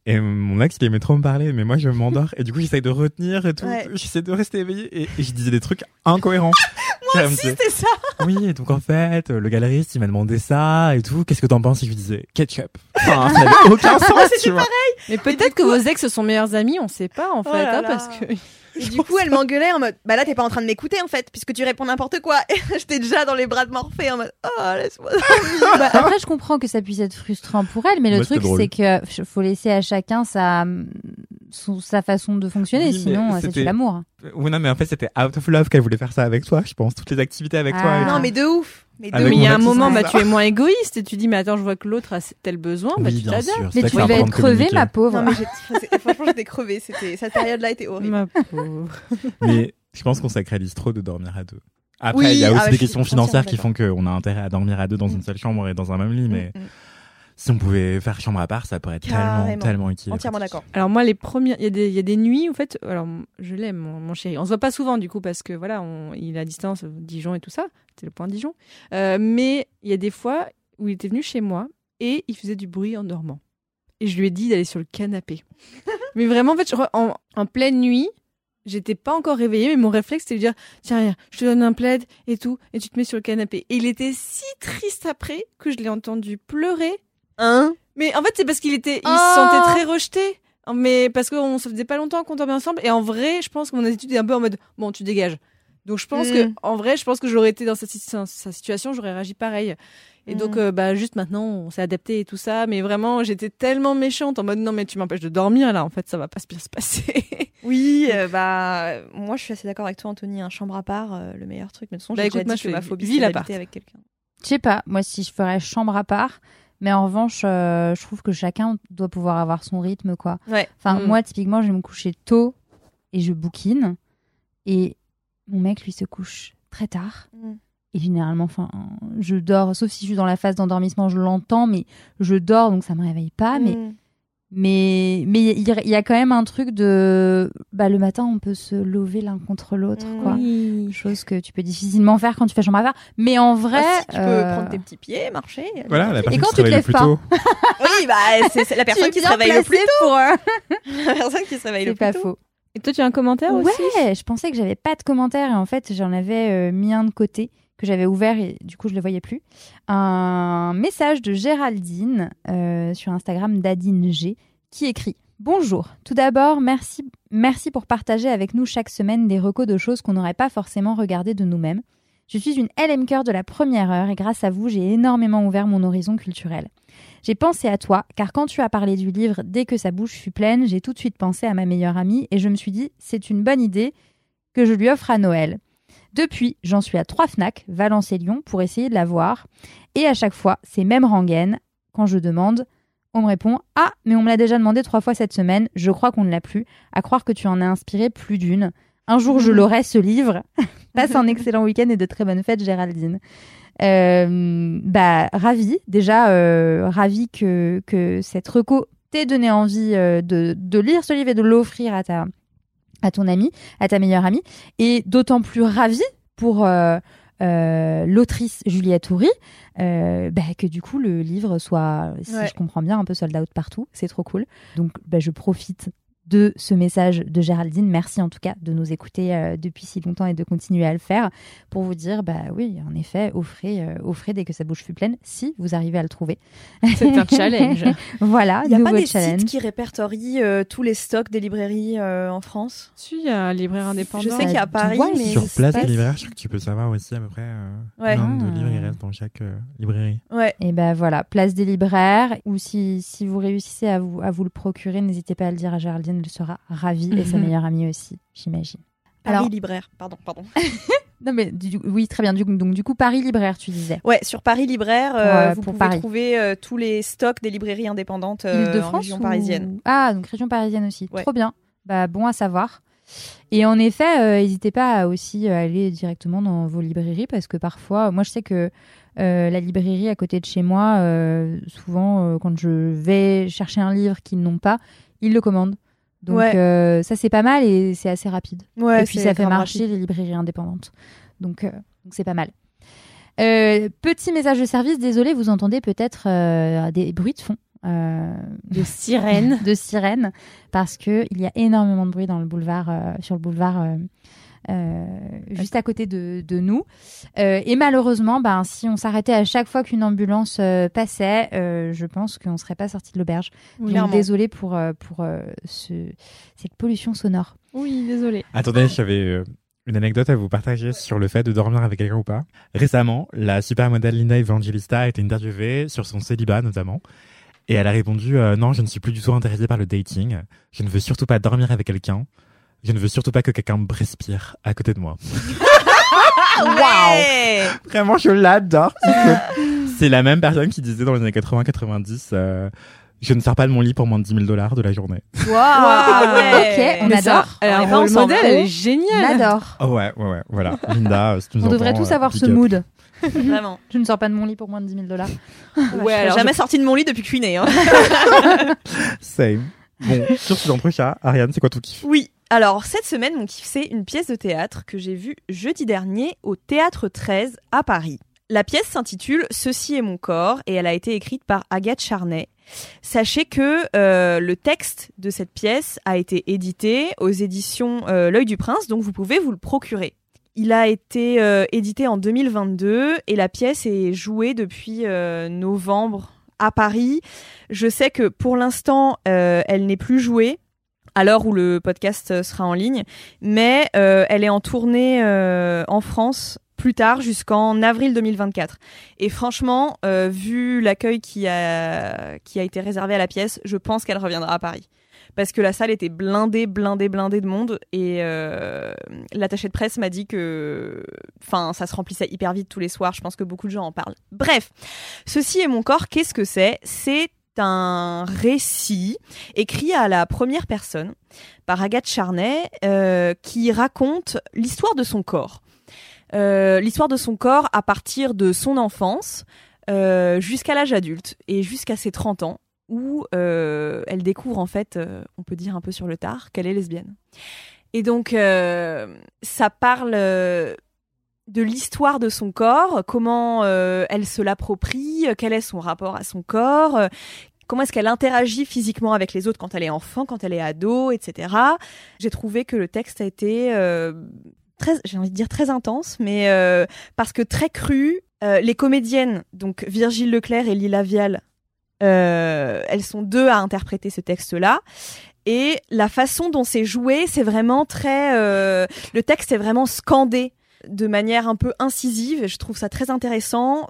S1: Et mon ex, il aimait trop me parler, mais moi, je m'endors et du coup, j'essaye de retenir et tout.
S3: Ouais.
S1: J'essaie de rester éveillé et, et je disais des trucs incohérents. (laughs)
S3: Moi aussi, c'était ça.
S1: Oui, et donc en fait, le galeriste, il m'a demandé ça et tout. Qu'est-ce que t'en penses? Et je lui disais ketchup. Enfin, (laughs) ça n'avait aucun sens, tu vois.
S4: Mais peut-être que vos ex sont meilleurs amis, on sait pas en fait,
S3: Oh là
S4: hein,
S3: là.
S4: parce que (laughs)
S3: Et du coup, elle m'engueulait en mode Bah là, t'es pas en train de m'écouter en fait, puisque tu réponds n'importe quoi. (laughs) Et j'étais déjà dans les bras de Morphée en mode Oh, laisse-moi. (laughs)
S2: Bah, après, je comprends que ça puisse être frustrant pour elle, mais le
S1: c'était
S2: truc, c'est que f- faut laisser à chacun sa, sa façon de fonctionner,
S1: Oui,
S2: sinon, euh, c'est
S1: c'était-
S2: du l'amour.
S1: Oui, non, mais en fait, c'était out of love qu'elle voulait faire ça avec toi, je pense. Toutes les activités avec toi.
S2: Ah.
S1: et tout.
S3: Non, mais de ouf. Mais
S4: mais il y a un moment, bah, tu es moins égoïste et tu dis, mais attends, je vois que l'autre a tel besoin, bah,
S1: Oui,
S4: tu
S1: bien sûr.
S2: Mais tu
S1: important
S2: être
S1: de
S2: crevé,
S1: communiquer.
S2: ma pauvre.
S3: Non, mais franchement, j'étais crevée. C'était... Cette période-là était horrible.
S4: Ma (laughs) pauvre.
S1: Mais je pense qu'on sacralise trop de dormir à deux. Après,
S3: Oui,
S1: il y a
S3: ah
S1: aussi
S3: ouais,
S1: des questions financières qui font qu'on a intérêt à dormir à deux dans une
S3: Mm.
S1: seule chambre et dans un même lit, mais
S3: Mm, mm.
S1: Si on pouvait faire chambre à part, ça pourrait être tellement,
S3: Carrément.
S1: tellement utile.
S3: Entièrement d'accord.
S4: Alors moi, les premières, il y, a des- il y a des nuits, en fait, alors je l'aime, mon, mon chéri. On se voit pas souvent du coup parce que voilà, on, il est à distance, Dijon et tout ça. C'était le point Dijon. Euh, mais il y a des fois où il était venu chez moi et il faisait du bruit en dormant. Et je lui ai dit d'aller sur le canapé. (laughs) mais vraiment, en fait, en, en pleine nuit, j'étais pas encore réveillée, mais mon réflexe c'était de dire tiens, je te donne un plaid et tout, et tu te mets sur le canapé. Et il était si triste après que je l'ai entendu pleurer
S3: Hein
S4: mais en fait, c'est parce qu'il était, il
S2: Oh
S4: se sentait très rejeté. Mais parce qu'on se faisait pas longtemps qu'on dormait ensemble. Et en vrai, je pense que mon attitude est un peu en mode, bon, tu dégages. Donc je pense que, en vrai, je pense que j'aurais été dans sa, si- sa- sa situation, j'aurais réagi pareil. Et donc,
S3: Mm.
S4: euh, bah, juste maintenant, on s'est adapté et tout ça. Mais vraiment, j'étais tellement méchante en mode, non, mais tu m'empêches de dormir là. En fait, ça va pas bien se passer. (laughs)
S3: Oui, euh, bah, moi je suis assez d'accord avec toi, Anthony. Un chambre à part, euh, le meilleur truc. Mais de toute façon,
S4: Bah,
S3: j'ai
S4: écoute,
S3: déjà
S4: moi,
S3: dit
S4: je
S3: que ma phobie, c'est d'habiter avec quelqu'un.
S2: Je sais pas, moi, si je ferais chambre à part, mais en revanche, euh, je trouve que chacun doit pouvoir avoir son rythme, quoi.
S3: Ouais.
S2: Enfin,
S4: Mm.
S2: moi, typiquement, je vais me coucher tôt et je bouquine. Et mon mec, lui, se couche très tard.
S3: Mm.
S2: Et généralement, enfin, je dors, sauf si je suis dans la phase d'endormissement, je l'entends, mais je dors, donc ça me réveille pas. Mais
S3: Mm.
S2: Mais mais il y, a quand même un truc de, bah, le matin, on peut se lever l'un contre l'autre,
S3: Mm.
S2: quoi.
S4: Oui.
S2: Chose que tu peux difficilement faire quand tu fais chambre à part. Mais en vrai,
S3: Ah, si, tu peux
S2: euh,
S3: prendre tes petits pieds, marcher.
S1: Voilà, la personne
S2: quand
S1: qui se
S2: tu te
S1: réveille le
S2: lèves
S1: plus
S2: pas.
S1: tôt. (laughs)
S3: Oui, bah, c'est, c'est la (laughs) personne qui se réveille le plus tôt. (laughs) La personne qui se réveille le
S2: C'est
S3: plus
S2: pas
S3: tôt.
S2: faux.
S4: Et toi, tu as un commentaire
S2: Ouais,
S4: aussi
S2: je pensais que j'avais pas de commentaires et en fait j'en avais euh, mis un de côté que j'avais ouvert et du coup je le voyais plus. Un message de Géraldine euh, sur Instagram d'Adine G qui écrit Bonjour. Tout d'abord, merci, merci pour partager avec nous chaque semaine des recos de choses qu'on n'aurait pas forcément regardées de nous-mêmes. Je suis une LM Cœur de la première heure et grâce à vous, j'ai énormément ouvert mon horizon culturel. J'ai pensé à toi, car quand tu as parlé du livre Dès que sa bouche fut pleine, j'ai tout de suite pensé à ma meilleure amie et je me suis dit, c'est une bonne idée que je lui offre à Noël. Depuis, j'en suis à trois Fnac, Valence et Lyon, pour essayer de la voir. Et à chaque fois, c'est même rengaine. Quand je demande, on me répond Ah, mais on me l'a déjà demandé trois fois cette semaine, je crois qu'on ne l'a plus. À croire que tu en as inspiré plus d'une. Un jour, je l'aurai, ce livre. (laughs) Passe un (laughs) excellent week-end et de très bonnes fêtes, Géraldine. Euh, bah, ravi, déjà, euh, ravi que, que cette reco t'ait donné envie euh, de, de lire ce livre et de l'offrir à ta, à ton ami, à ta meilleure amie. Et d'autant plus ravi pour euh, euh, l'autrice Juliette Houry, euh, bah, que du coup le livre soit, si
S3: Ouais.
S2: je comprends bien, un peu sold out partout. C'est trop cool. Donc bah, je profite de ce message de Géraldine. Merci en tout cas de nous écouter euh, depuis si longtemps et de continuer à le faire pour vous dire, bah oui, en effet, offrez, euh, offrez dès que sa bouche fut pleine, si vous arrivez à le trouver.
S4: C'est un challenge. (laughs)
S2: voilà,
S3: Il n'y a pas des
S2: challenge.
S3: sites qui répertorient euh, tous les stocks des librairies euh, en France?
S4: Si, il y a un libraire indépendant.
S3: Je sais qu'il y a à Paris, mais
S1: Sur place,
S3: si-
S1: libraires, je crois que tu peux savoir aussi à peu près euh,
S3: Ouais.
S1: combien de
S2: Ah.
S1: livres il reste dans chaque euh, librairie.
S3: Ouais.
S2: Et ben voilà, place des libraires. Ou si, si vous réussissez à vous, à vous le procurer, n'hésitez pas à le dire à Géraldine, elle sera ravie et sa
S4: Mhm.
S2: meilleure amie aussi, j'imagine.
S3: Paris libraire, pardon, pardon. (laughs) (laughs)
S2: Non mais du- oui, très bien. Du, coup- donc du coup, Paris libraire, tu disais.
S3: Ouais, sur Paris libraire, euh,
S2: Ouais,
S3: vous
S2: pour
S3: pouvez
S2: Paris.
S3: trouver euh, tous les stocks des librairies indépendantes euh, en
S2: Île-de-France
S3: région
S2: ou-
S3: parisienne.
S2: Ah, donc région parisienne aussi.
S3: Ouais.
S2: Trop bien. Bah bon à savoir. Et en effet, n'hésitez pas à aussi aller directement dans vos librairies parce que parfois, moi je sais que euh, la librairie à côté de chez moi, euh, souvent euh, quand je vais chercher un livre qu'ils n'ont pas, ils le commandent. Donc
S3: Ouais.
S2: euh, ça c'est pas mal et c'est assez rapide.
S3: Ouais,
S2: et puis ça fait marcher
S3: rapide.
S2: les librairies indépendantes. Donc euh, c'est pas mal. Euh, petit message de service, désolé, vous entendez peut-être euh, des bruits de fond. euh, (laughs)
S4: De sirène. (laughs)
S2: de sirènes parce que il y a énormément de bruit dans le boulevard euh, sur le boulevard euh, juste à côté de, de nous Euh, et malheureusement ben si on s'arrêtait à chaque fois qu'une ambulance euh, passait euh, je pense qu'on serait pas sorti de l'auberge donc
S3: Clairement.
S2: désolé pour pour euh, ce, cette pollution sonore
S4: Oui, désolé.
S1: Attendez, j'avais une anecdote à vous partager sur le fait de dormir avec quelqu'un ou pas. Récemment, la supermodèle Linda Evangelista a été interviewée sur son célibat notamment. Et elle a répondu euh, non, je ne suis plus du tout intéressée par le dating. Je ne veux surtout pas dormir avec quelqu'un. Je ne veux surtout pas que quelqu'un me respire à côté de moi.
S3: Ouais
S1: Vraiment, je l'adore. C'est la même personne qui disait dans les années 80-90, euh, je ne sors pas de mon lit pour moins de 10 000 dollars de la journée.
S3: Waouh ouais.
S2: Ok, on
S4: Mais
S2: adore.
S4: ça, elle a
S3: On ensemble.
S4: modèle, elle est
S2: On
S4: géniale.
S2: adore
S1: Oh ouais, ouais, ouais, voilà. Linda, si tu nous
S2: on devrait tous
S1: euh,
S2: avoir ce
S1: up.
S2: mood
S3: Vraiment.
S2: je ne sors pas de mon lit pour moins de 10 000 dollars
S3: Ouais,
S4: Ouais,
S3: alors
S4: alors
S3: jamais sorti de mon lit depuis que je suis née. hein. (laughs)
S1: Same. Bon, sur ce chat, Ariane, c'est quoi ton kiff?
S3: Oui. Alors, cette semaine, mon kiff, c'est une pièce de théâtre que j'ai vue jeudi dernier au Théâtre 13 à Paris. La pièce s'intitule Ceci est mon corps et elle a été écrite par Agathe Charnay. Sachez que euh, le texte de cette pièce a été édité aux éditions euh, L'œil du prince, donc vous pouvez vous le procurer. Il a été euh, édité en 2022 et la pièce est jouée depuis novembre à Paris. Je sais que pour l'instant, elle n'est plus jouée à l'heure où le podcast sera en ligne, mais euh, elle est en tournée euh, en France plus tard jusqu'en avril 2024. Et franchement, euh, vu l'accueil qui a, qui a été réservé à la pièce, je pense qu'elle reviendra à Paris. Parce que la salle était blindée, blindée, blindée de monde. Et euh, l'attaché de presse m'a dit que enfin, ça se remplissait hyper vite tous les soirs. Je pense que beaucoup de gens en parlent. Bref, ceci est mon corps. Qu'est-ce que c'est? C'est un récit écrit à la première personne par Agathe Charnay euh, qui raconte l'histoire de son corps. Euh, l'histoire de son corps à partir de son enfance euh, jusqu'à l'âge adulte et jusqu'à ses 30 ans où elle découvre en fait, on peut dire un peu sur le tard, qu'elle est lesbienne. Et donc ça parle de l'histoire de son corps, comment elle se l'approprie, quel est son rapport à son corps, comment est-ce qu'elle interagit physiquement avec les autres quand elle est enfant, quand elle est ado, etc. J'ai trouvé que le texte a été euh, très, j'ai envie de dire très intense, mais euh, parce que très cru. Euh, les comédiennes, donc Virgile Leclerc et Lila Vial, elles sont deux à interpréter ce texte-là. Et la façon dont c'est joué, c'est vraiment très. le texte est vraiment scandé de manière un peu incisive. Je trouve ça très intéressant.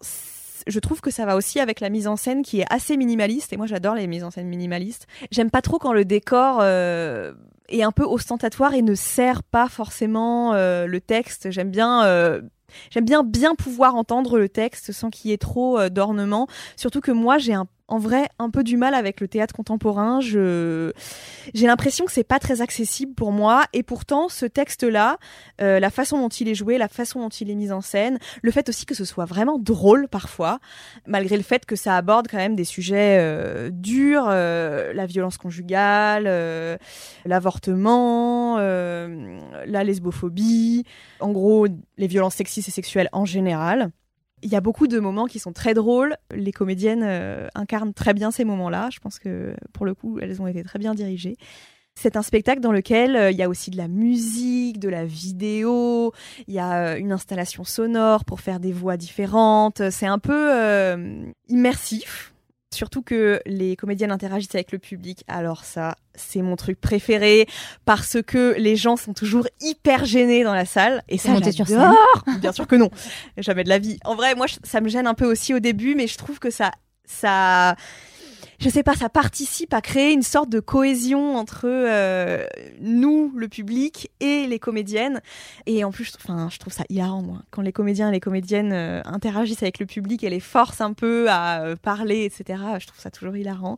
S3: Je trouve que ça va aussi avec la mise en scène qui est assez minimaliste. Et moi, j'adore les mises en scène minimalistes. J'aime pas trop quand le décor euh, est un peu ostentatoire et ne sert pas forcément euh, le texte. J'aime bien. euh, J'aime bien bien pouvoir entendre le texte sans qu'il y ait trop d'ornements. Surtout que moi, j'ai un, en vrai un peu du mal avec le théâtre contemporain. J'ai l'impression que c'est pas très accessible pour moi et pourtant ce texte-là, euh, la façon dont il est joué, la façon dont il est mis en scène, le fait aussi que ce soit vraiment drôle parfois, malgré le fait que ça aborde quand même des sujets euh, durs, euh, la violence conjugale, l'avortement, la lesbophobie, en gros les violences sexistes et sexuelles en général. Il y a beaucoup de moments qui sont très drôles. Les comédiennes euh, incarnent très bien ces moments-là. Je pense que pour le coup, elles ont été très bien dirigées. C'est un spectacle dans lequel euh, il y a aussi de la musique, de la vidéo, il y a euh, une installation sonore pour faire des voix différentes. C'est un peu immersif. Surtout que les comédiennes interagissent avec le public. Alors ça, c'est mon truc préféré parce que les gens sont toujours hyper gênés dans la salle. Et ça,
S2: Monter sur
S3: j'adore. Bien sûr que non. Jamais de la vie. En vrai, moi, ça me gêne un peu aussi au début, mais je trouve que ça, ça, je sais pas, ça participe à créer une sorte de cohésion entre euh, nous, le public, et les comédiennes. Et en plus, enfin, je trouve ça hilarant, moi, quand les comédiens et les comédiennes euh, interagissent avec le public et les forcent un peu à euh, parler, etc. Je trouve ça toujours hilarant.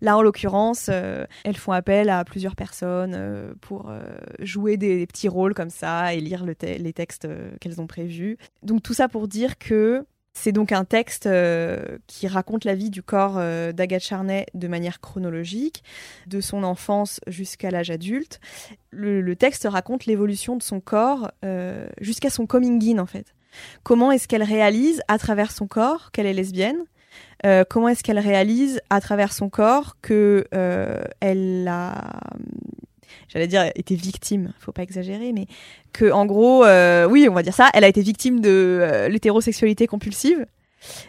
S3: Là, en l'occurrence, euh, elles font appel à plusieurs personnes pour jouer des, petits rôles comme ça et lire les textes qu'elles ont prévus. Donc tout ça pour dire que c'est donc un texte euh, qui raconte la vie du corps euh, d'Agathe Charnay de manière chronologique, de son enfance jusqu'à l'âge adulte. Le, texte raconte l'évolution de son corps euh, jusqu'à son coming in en fait. Comment est-ce qu'elle réalise à travers son corps qu'elle est lesbienne Comment est-ce qu'elle réalise à travers son corps que elle a j'allais dire été victime, faut pas exagérer, mais que en gros, euh, oui, on va dire ça, elle a été victime de euh, l'hétérosexualité compulsive,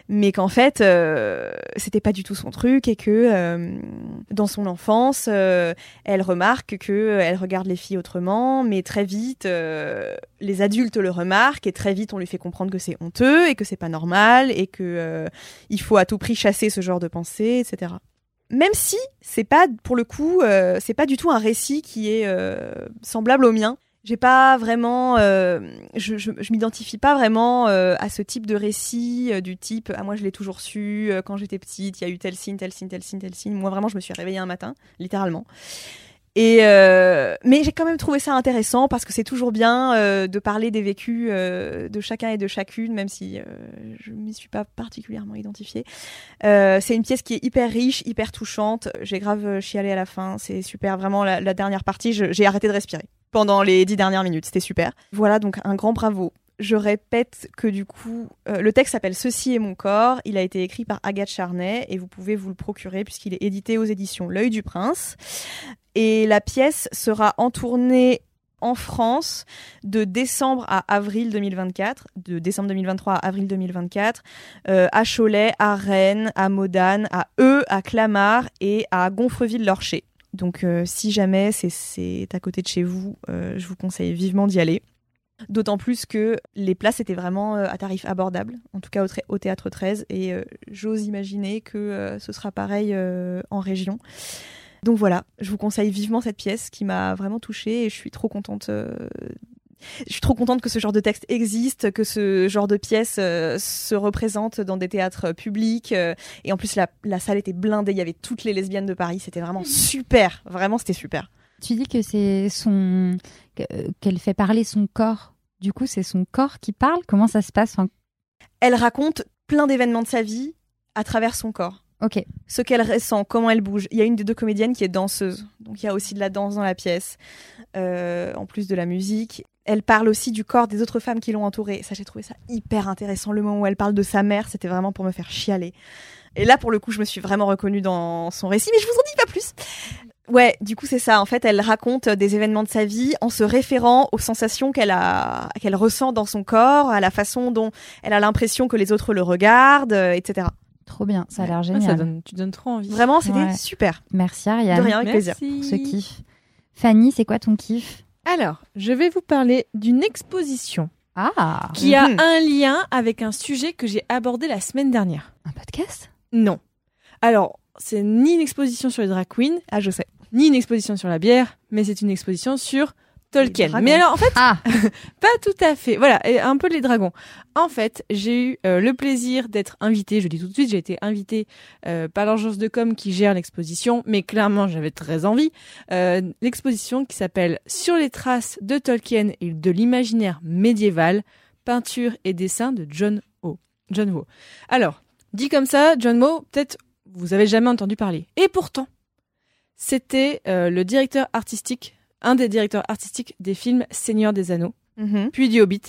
S3: mais qu'en fait, euh, c'était pas du tout son truc et que euh, dans son enfance, euh, elle remarque que elle regarde les filles autrement, mais très vite, les adultes le remarquent et très vite, on lui fait comprendre que c'est honteux et que c'est pas normal et que il faut à tout prix chasser ce genre de pensée, etc même si c'est pas pour le coup euh, c'est pas du tout un récit qui est euh, semblable au mien. J'ai pas vraiment euh, je, je, m'identifie pas vraiment à ce type de récit du type ah moi je l'ai toujours su quand j'étais petite il y a eu tel signe tel signe tel signe tel signe moi vraiment je me suis réveillée un matin littéralement et euh, mais j'ai quand même trouvé ça intéressant parce que c'est toujours bien euh, de parler des vécus euh, de chacun et de chacune, même si euh, je m'y suis pas particulièrement identifiée. Euh, c'est une pièce qui est hyper riche, hyper touchante. J'ai grave chialé à la fin. C'est super. Vraiment, la, dernière partie, j'ai arrêté de respirer pendant les dix dernières minutes. C'était super. Voilà, donc un grand bravo. Je répète que du coup, euh, le texte s'appelle Ceci est mon corps. Il a été écrit par Agathe Charnay et vous pouvez vous le procurer puisqu'il est édité aux éditions L'œil du prince. Et la pièce sera en tournée en France de décembre à avril 2024, de décembre 2023 à avril 2024, euh, à Cholet, à Rennes, à Modane, à Eu, à Clamart et à Gonfreville-Lorcher. Donc euh, si jamais c'est- à côté de chez vous, je vous conseille vivement d'y aller. D'autant plus que les places étaient vraiment euh, à tarif abordable, en tout cas au, Théâtre 13, et euh, j'ose imaginer que euh, ce sera pareil en région. Donc voilà, je vous conseille vivement cette pièce qui m'a vraiment touchée et je suis trop contente. Je suis trop contente que ce genre de texte existe, que ce genre de pièce se représente dans des théâtres publics. et en plus, la, la salle était blindée. Il y avait toutes les lesbiennes de Paris. C'était vraiment super. Vraiment, c'était super.
S2: Tu dis que c'est son que- qu'elle fait parler son corps. Du coup, c'est son corps qui parle. Comment ça se passe
S3: Elle raconte plein d'événements de sa vie à travers son corps.
S2: Ok.
S3: ce qu'elle ressent, comment elle bouge. Il y a une des deux comédiennes qui est danseuse, donc il y a aussi de la danse dans la pièce, euh, en plus de la musique. Elle parle aussi du corps des autres femmes qui l'ont entourée. Ça, j'ai trouvé ça hyper intéressant. Le moment où elle parle de sa mère, c'était vraiment pour me faire chialer. Et là, pour le coup, je me suis vraiment reconnue dans son récit, mais je vous en dis pas plus. Ouais, du coup, c'est ça. En fait, elle raconte des événements de sa vie en se référant aux sensations qu'elle a, qu'elle ressent dans son corps, à la façon dont elle a l'impression que les autres le regardent, euh, etc.
S2: Trop bien. Ça a l'air
S4: Ah,
S2: génial.
S4: ça donne, tu donnes trop envie.
S3: Vraiment, c'était
S2: Ouais.
S3: super.
S2: Merci
S3: De
S2: Ariane
S3: rien, avec plaisir.
S4: Merci.
S2: pour ce kiff. Fanny, c'est quoi ton kiff?
S4: Alors, je vais vous parler d'une exposition
S2: Ah,
S4: qui
S3: Mhm.
S4: a un lien avec un sujet que j'ai abordé la semaine dernière.
S2: un podcast?
S4: Non. Alors, c'est ni une exposition sur les drag queens,
S3: Ah, je sais.
S4: Ni une exposition sur la bière, mais c'est une exposition sur Tolkien. Mais alors, en fait,
S2: Ah, (laughs)
S4: pas tout à fait. Voilà, et un peu les dragons. En fait, j'ai eu euh, le plaisir d'être invitée, je dis tout de suite, j'ai été invitée euh, par l'agence de com qui gère l'exposition, mais clairement j'avais très envie. Euh, l'exposition qui s'appelle Sur les traces de Tolkien et de l'imaginaire médiéval, peinture et dessin de John Ho. John Ho. Alors, dit comme ça, John Ho, peut-être vous avez jamais entendu parler. Et pourtant, c'était euh, le directeur artistique, un des directeurs artistiques des films Seigneur des Anneaux
S3: Mhm.
S4: puis du Hobbit,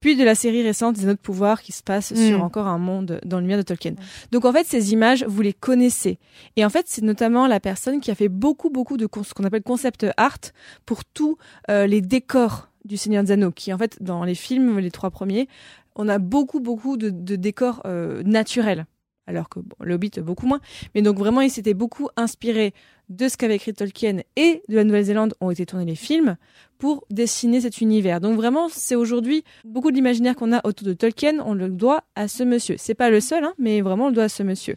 S4: puis de la série récente des Anneaux de pouvoir qui se passe
S3: Mm.
S4: sur encore un monde dans l'univers de Tolkien. Donc en fait, ces images, vous les connaissez. Et en fait, c'est notamment la personne qui a fait beaucoup, beaucoup de ce qu'on appelle concept art pour tous euh, les décors du Seigneur des Anneaux, qui en fait, dans les films, les trois premiers, on a beaucoup, beaucoup de, de décors euh, naturels. Alors que bon, le Hobbit, beaucoup moins. Mais donc vraiment, il s'était beaucoup inspiré de ce qu'avait écrit Tolkien et de la Nouvelle-Zélande ont été tournés les films pour dessiner cet univers. Donc vraiment, c'est aujourd'hui beaucoup de l'imaginaire qu'on a autour de Tolkien, on le doit à ce monsieur. C'est pas le seul, hein, mais vraiment on le doit à ce monsieur.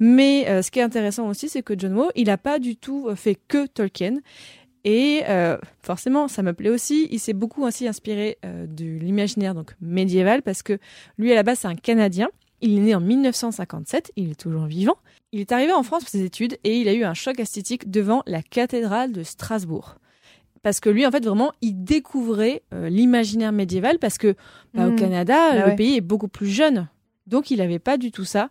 S4: Mais euh, ce qui est intéressant aussi, c'est que John Woo, il a pas du tout euh, fait que Tolkien. Et euh, forcément, ça me plaît aussi. Il s'est beaucoup ainsi inspiré de l'imaginaire donc médiéval parce que lui à la base c'est un Canadien. Il est né en 1957, il est toujours vivant. Il est arrivé en France pour ses études et il a eu un choc esthétique devant la cathédrale de Strasbourg. Parce que lui, en fait, vraiment, il découvrait euh, l'imaginaire médiéval parce que bah, au
S3: Mhm.
S4: Canada,
S3: Bah
S4: le
S3: ouais.
S4: pays est beaucoup plus jeune. Donc, il n'avait pas du tout ça.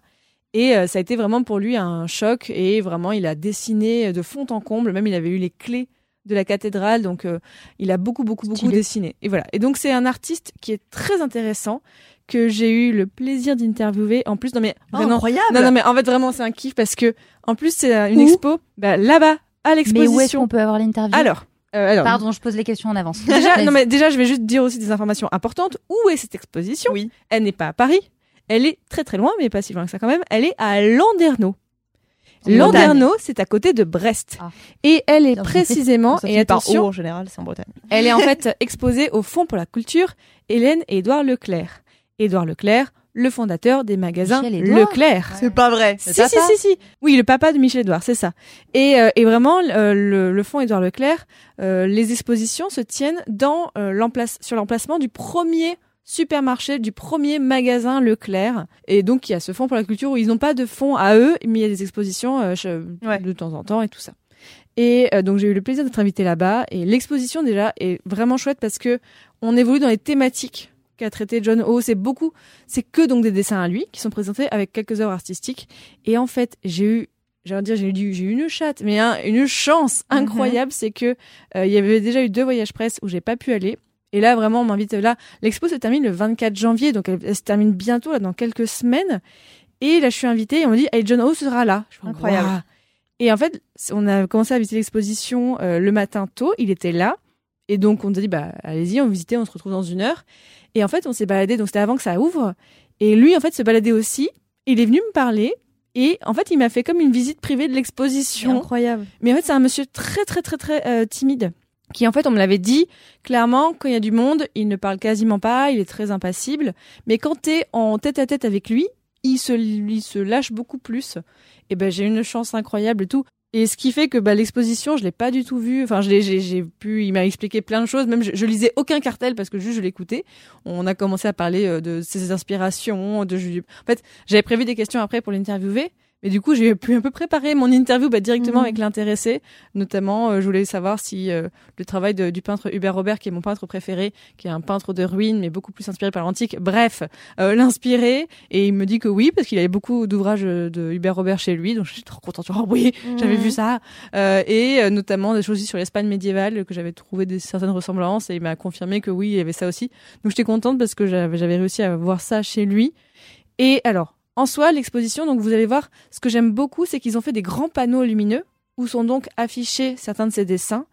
S4: Et euh, ça a été vraiment pour lui un choc. Et vraiment, il a dessiné de fond en comble. Même, il avait eu les clés de la cathédrale. Donc, euh, il a beaucoup, beaucoup, beaucoup
S2: Stylé.
S4: dessiné. Et voilà. Et donc, c'est un artiste qui est très intéressant que j'ai eu le plaisir d'interviewer. En plus, non mais
S3: Oh,
S4: vraiment,
S3: incroyable.
S4: non, non, mais en fait, vraiment, c'est un kiff parce que, en plus, c'est une
S2: Où
S4: expo, bah, là-bas, à
S2: mais où est-ce
S4: l'exposition.
S2: qu'on peut avoir l'interview?
S4: Alors, euh, alors.
S2: Pardon, je pose les questions en avance.
S4: Déjà, non, mais déjà, je vais juste dire aussi des informations importantes. Où est cette exposition?
S3: Oui.
S4: Elle n'est pas à Paris. Elle est très très loin, mais pas si loin que ça quand même. Elle est à Landerneau. Landerneau, c'est à côté de Brest.
S2: Ah.
S4: Et elle est précisément, et
S3: par
S4: attention,
S3: O, en général, c'est en Bretagne.
S4: elle est en fait (laughs) exposée au Fonds pour la culture Hélène et Édouard Leclerc. Édouard Leclerc, le fondateur des magasins
S2: Édouard
S4: Leclerc.
S3: C'est pas vrai.
S4: Si, si, si, si. Oui, le papa de Michel Edouard, c'est ça. Et, euh, et vraiment, euh, le, le fonds Édouard Leclerc, euh, les expositions se tiennent dans euh, l'emplace, sur l'emplacement du premier supermarché, du premier magasin Leclerc. Et donc, il y a ce fonds pour la culture où ils n'ont pas de fonds à eux, mais il y a des expositions euh, che-
S3: Ouais.
S4: de temps en temps et tout ça. Et euh, donc, j'ai eu le plaisir d'être invitée là-bas. Et l'exposition, déjà, est vraiment chouette parce que on évolue dans les thématiques qu'a traité John Ho. C'est beaucoup, c'est que donc des dessins à lui qui sont présentés avec quelques œuvres artistiques. Et en fait, j'ai eu, de dire, j'ai eu, j'ai eu une chatte, mais hein, une chance
S3: Mhm.
S4: incroyable, c'est que euh, il y avait déjà eu deux voyages presse où j'ai pas pu aller. Et là, vraiment, on m'invite là. L'expo se termine le 24 janvier, donc elle, elle se termine bientôt, là, dans quelques semaines. Et là, je suis invitée et on me dit, hey, John Ho sera là. Je fais,
S3: Incroyable.
S4: Et en fait, on a commencé à visiter l'exposition euh, le matin tôt. Il était là. Et donc, on nous a dit, bah, allez-y, on visitait, on se retrouve dans une heure. Et en fait, on s'est baladé, donc c'était avant que ça ouvre. Et lui, en fait, se baladait aussi. Il est venu me parler. Et en fait, il m'a fait comme une visite privée de l'exposition.
S3: Incroyable.
S4: Mais en fait, c'est un monsieur très, très, très, très euh, timide. Qui, en fait, on me l'avait dit, clairement, quand il y a du monde, il ne parle quasiment pas, il est très impassible. Mais quand t'es en tête à tête avec lui, il se, il se lâche beaucoup plus. Et ben, j'ai une chance incroyable et tout. Et ce qui fait que bah, l'exposition, je l'ai pas du tout vue. Enfin, je l'ai- j'ai j'ai pu, il m'a expliqué plein de choses. Même je, lisais aucun cartel parce que juste je l'écoutais. On a commencé à parler euh, de ses inspirations. De, en fait, j'avais prévu des questions après pour l'interviewer. Mais du coup, j'ai pu un peu préparer mon interview bah, directement
S3: Mhm.
S4: avec l'intéressé. Notamment, euh, je voulais savoir si euh, le travail de- du peintre Hubert Robert, qui est mon peintre préféré, qui est un peintre de ruines, mais beaucoup plus inspiré par l'antique, bref, euh, l'inspirait. Et il me dit que oui, parce qu'il avait beaucoup d'ouvrages de Hubert Robert chez lui. Donc, je suis trop contente. Oh oui, j'avais vu ça. Euh, et notamment des choses aussi sur l'Espagne médiévale, que j'avais trouvé des, certaines ressemblances. Et il m'a confirmé que oui, il y avait ça aussi. Donc, j'étais contente parce que j'avais réussi à voir ça chez lui. Et alors, en soi, l'exposition, donc vous allez voir, ce que j'aime beaucoup, c'est qu'ils ont fait des grands panneaux lumineux où sont donc affichés certains de ces dessins.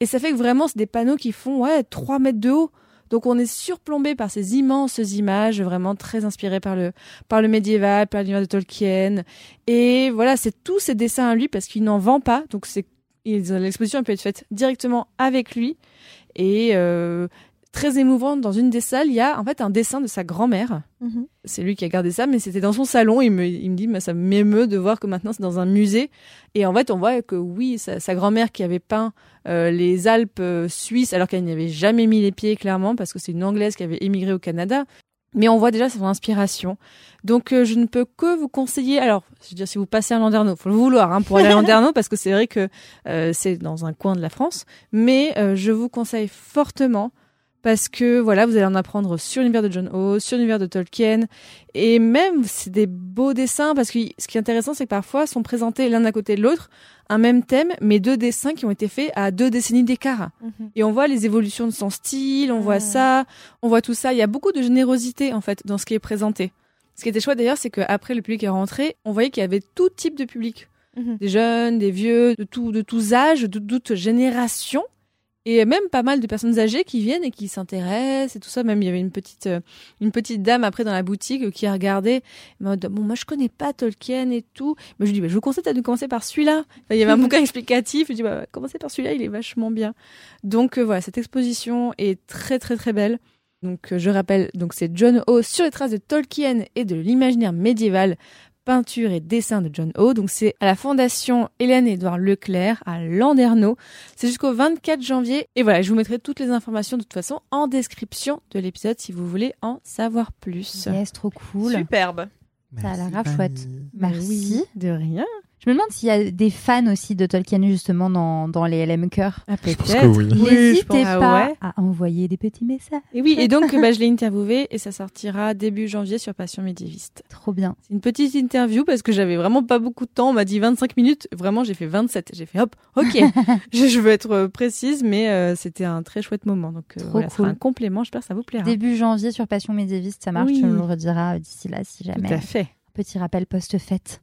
S4: Et ça fait que vraiment, c'est des panneaux qui font ouais, 3 mètres de haut. Donc on est surplombé par ces immenses images, vraiment très inspirées par le, par le médiéval, par l'univers de Tolkien. Et voilà, c'est tous ces dessins à lui parce qu'il n'en vend pas. Donc c'est l'exposition peut être faite directement avec lui. Et euh, très émouvant. Dans une des salles, il y a en fait un dessin de sa grand-mère.
S3: Mhm.
S4: C'est lui qui a gardé ça, mais c'était dans son salon. Il me, il me dit, mais ça m'émeut de voir que maintenant c'est dans un musée. Et en fait, on voit que oui, sa, sa grand-mère qui avait peint euh, les Alpes euh, suisses, alors qu'elle n'y avait jamais mis les pieds, clairement, parce que c'est une Anglaise qui avait émigré au Canada. Mais on voit déjà son inspiration. Donc euh, je ne peux que vous conseiller. Alors, je veux dire, si vous passez à Landerneau, faut le vouloir hein, pour aller à (laughs) Landerneau, parce que c'est vrai que euh, c'est dans un coin de la France. Mais euh, je vous conseille fortement parce que voilà, vous allez en apprendre sur l'univers de John Ho, sur l'univers de Tolkien, et même c'est des beaux dessins parce que ce qui est intéressant, c'est que parfois sont présentés l'un à côté de l'autre un même thème, mais deux dessins qui ont été faits à deux décennies d'écart.
S3: Mhm.
S4: Et on voit les évolutions de son style, on voit ça, on voit tout ça. Il y a beaucoup de générosité en fait dans ce qui est présenté. Ce qui était chouette d'ailleurs, c'est qu'après le public est rentré, on voyait qu'il y avait tout type de public,
S3: Mhm.
S4: des jeunes, des vieux, de tout, de tous âges, de toutes générations. Et même pas mal de personnes âgées qui viennent et qui s'intéressent et tout ça. Même il y avait une petite, euh, une petite dame après dans la boutique euh, qui a regardé. Bon, moi je connais pas Tolkien et tout. Mais je lui dis, bah, je vous conseille de commencer par celui-là. Enfin, il y avait un (laughs) bouquin explicatif. Je lui dis, bah, commencez par celui-là, il est vachement bien. Donc euh, voilà, cette exposition est très très très belle. Donc je rappelle, donc c'est John Ho sur les traces de Tolkien et de l'imaginaire médiéval, peinture et dessin de John Ho. Donc c'est à la Fondation Hélène Édouard Leclerc à Landerneau. C'est jusqu'au 24 janvier. Et voilà, je vous mettrai toutes les informations de toute façon en description de l'épisode si vous voulez en savoir plus.
S2: Yes, trop cool.
S3: Superbe.
S2: Ça a l'air
S1: Merci,
S2: chouette.
S1: Fanny.
S2: Merci.
S4: De rien.
S2: Je me demande s'il y a des fans aussi de Tolkien justement dans, dans les LM Cœur.
S4: Ah,
S1: oui.
S4: Je
S2: N'hésitez.
S4: Ah
S2: pas
S4: ouais.
S2: à envoyer des petits messages.
S4: Et oui, et donc bah, je l'ai interviewé et ça sortira début janvier sur Passion médiéviste.
S2: Trop bien.
S4: C'est une petite interview parce que j'avais vraiment pas beaucoup de temps. On m'a dit 25 minutes. Vraiment, j'ai fait 27. J'ai fait hop, ok. (laughs) je, je veux être euh, précise, mais euh, c'était un très chouette moment. Donc euh,
S2: Trop
S4: voilà, ce sera
S2: cool.
S4: un complément. J'espère que ça vous plaira.
S2: Début janvier sur Passion médiéviste, ça marche.
S4: Oui.
S2: Tu nous le rediras d'ici là si
S4: Tout
S2: jamais.
S4: à fait.
S2: Petit rappel post-fête.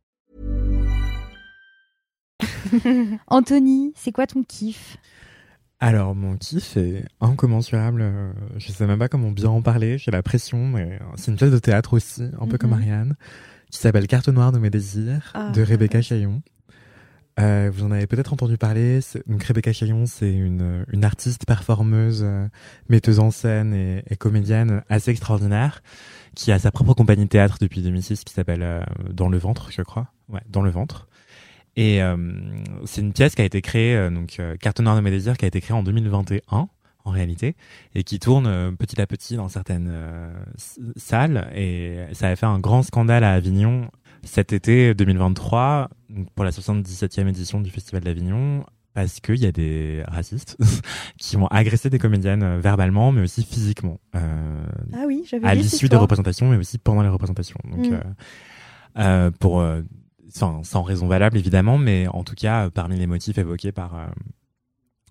S6: (laughs)
S2: Anthony, c'est quoi ton kiff?
S1: Alors, mon kiff est incommensurable. Je sais même pas comment bien en parler. J'ai la pression, mais c'est une pièce de théâtre aussi, un peu comme
S2: Mhm.
S1: Ariane, qui s'appelle Carte noire de mes désirs,
S4: Ah.
S1: de Rebecca Chaillon. Euh, vous en avez peut-être entendu parler. Donc, Rebecca Chaillon, c'est une, une artiste, performeuse, euh, metteuse en scène et, et comédienne assez extraordinaire, qui a sa propre compagnie de théâtre depuis 2006 qui s'appelle euh, Dans le ventre, je crois. Ouais, Dans le ventre. Et euh, c'est une pièce qui a été créée, euh, donc euh, Carte noire de mes désirs, qui a été créée en 2021 en réalité, et qui tourne euh, petit à petit dans certaines salles. Et ça a fait un grand scandale à Avignon cet été 2023 donc pour la 77e édition du Festival d'Avignon parce qu'il y a des racistes (laughs) qui ont agressé des comédiennes verbalement mais aussi physiquement euh,
S3: Ah oui, j'avais
S1: à l'issue des représentations mais aussi pendant les représentations donc
S3: Mm.
S1: euh, euh, pour sans, sans raison valable évidemment mais en tout cas parmi les motifs évoqués par euh,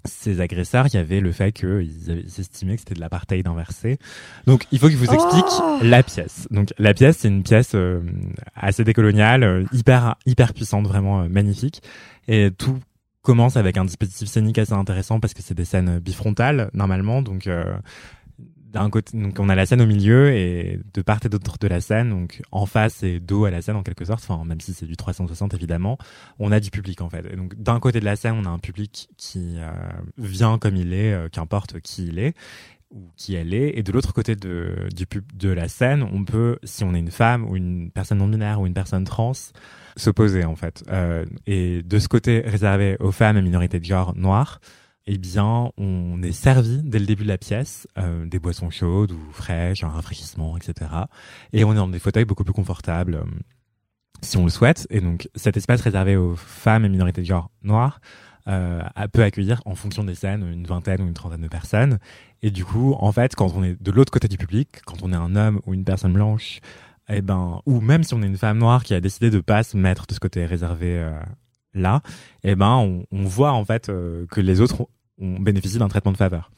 S1: ces agresseurs, il y avait le fait qu'ils estimaient que c'était de l'apartheid inversé. Donc, il faut que je vous explique
S3: Oh
S1: la pièce. Donc, la pièce, c'est une pièce euh, assez décoloniale, euh, hyper hyper puissante, vraiment euh, magnifique. Et tout commence avec un dispositif scénique assez intéressant parce que c'est des scènes bifrontales normalement. Donc, euh, d'un côté, donc on a la scène au milieu et de part et d'autre de la scène, donc en face et dos à la scène en quelque sorte. Enfin, même si c'est du 360 évidemment, on a du public en fait. Et donc d'un côté de la scène, on a un public qui euh, vient comme il est, euh, qu'importe qui il est ou qui elle est. Et de l'autre côté de, du pub, de la scène, on peut, si on est une femme ou une personne non binaire ou une personne trans, s'opposer en fait. Euh, et de ce côté réservé aux femmes et minorités de genre noires, eh bien, on est servi dès le début de la pièce euh, des boissons chaudes ou fraîches, un rafraîchissement, etc. Et on est dans des fauteuils beaucoup plus confortables, euh, si on le souhaite. Et donc, cet espace réservé aux femmes et minorités de genre noires euh, peut accueillir, en fonction des scènes, une vingtaine ou une trentaine de personnes. Et du coup, en fait, quand on est de l'autre côté du public, quand on est un homme ou une personne blanche, eh ben, ou même si on est une femme noire qui a décidé de pas se mettre de ce côté réservé euh, là, eh ben, on, on voit en fait euh, que les autres ont, on bénéficie d'un traitement de faveur.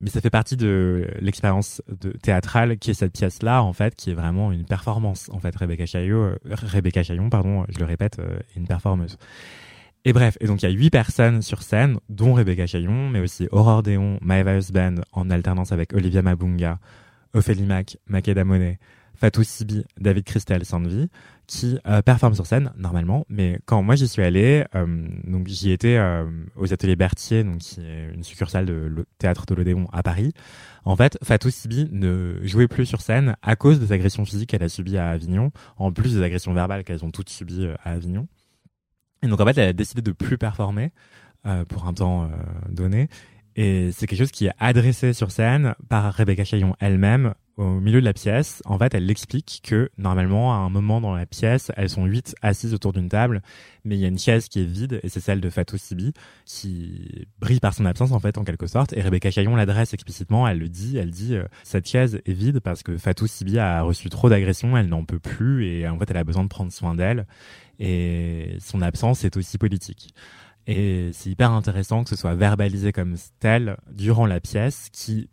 S1: Mais ça fait partie de l'expérience théâtrale qui est cette pièce-là, en fait, qui est vraiment une performance. En fait, Rebecca Chaillot, euh, Rebecca Chaillon, pardon, je le répète, euh, une performeuse. Et bref, et donc il y a huit personnes sur scène, dont Rebecca Chaillon, mais aussi Aurore Déon, Maeva Husband, en alternance avec Olivia Mabunga, Ophélie Mac, Makeda Monet, Fatou Sibi, David Christel Sandvi, qui euh, performent sur scène normalement. Mais quand moi j'y suis allé, euh, donc j'y étais euh, aux ateliers Berthier, donc qui est une succursale de le théâtre de l'Odéon à Paris. En fait, Fatou Sibi ne jouait plus sur scène à cause des agressions physiques qu'elle a subies à Avignon, en plus des agressions verbales qu'elles ont toutes subies à Avignon. Et donc en fait, elle a décidé de plus performer pour un temps donné. Et c'est quelque chose qui est adressé sur scène par Rebecca Chaillon elle-même au milieu de la pièce. En fait, elle explique que normalement, à un moment dans la pièce, elles sont huit assises autour d'une table, mais il y a une chaise qui est vide et c'est celle de Fatou Sibi qui brille par son absence en fait en quelque sorte. Et Rebecca Chaillon l'adresse explicitement. Elle le dit. Elle dit euh, cette chaise est vide parce que Fatou Sibi a reçu trop d'agressions, elle n'en peut plus et en fait, elle a besoin de prendre soin d'elle. Et son absence est aussi politique. Et c'est hyper intéressant que ce soit verbalisé comme tel durant la pièce qui,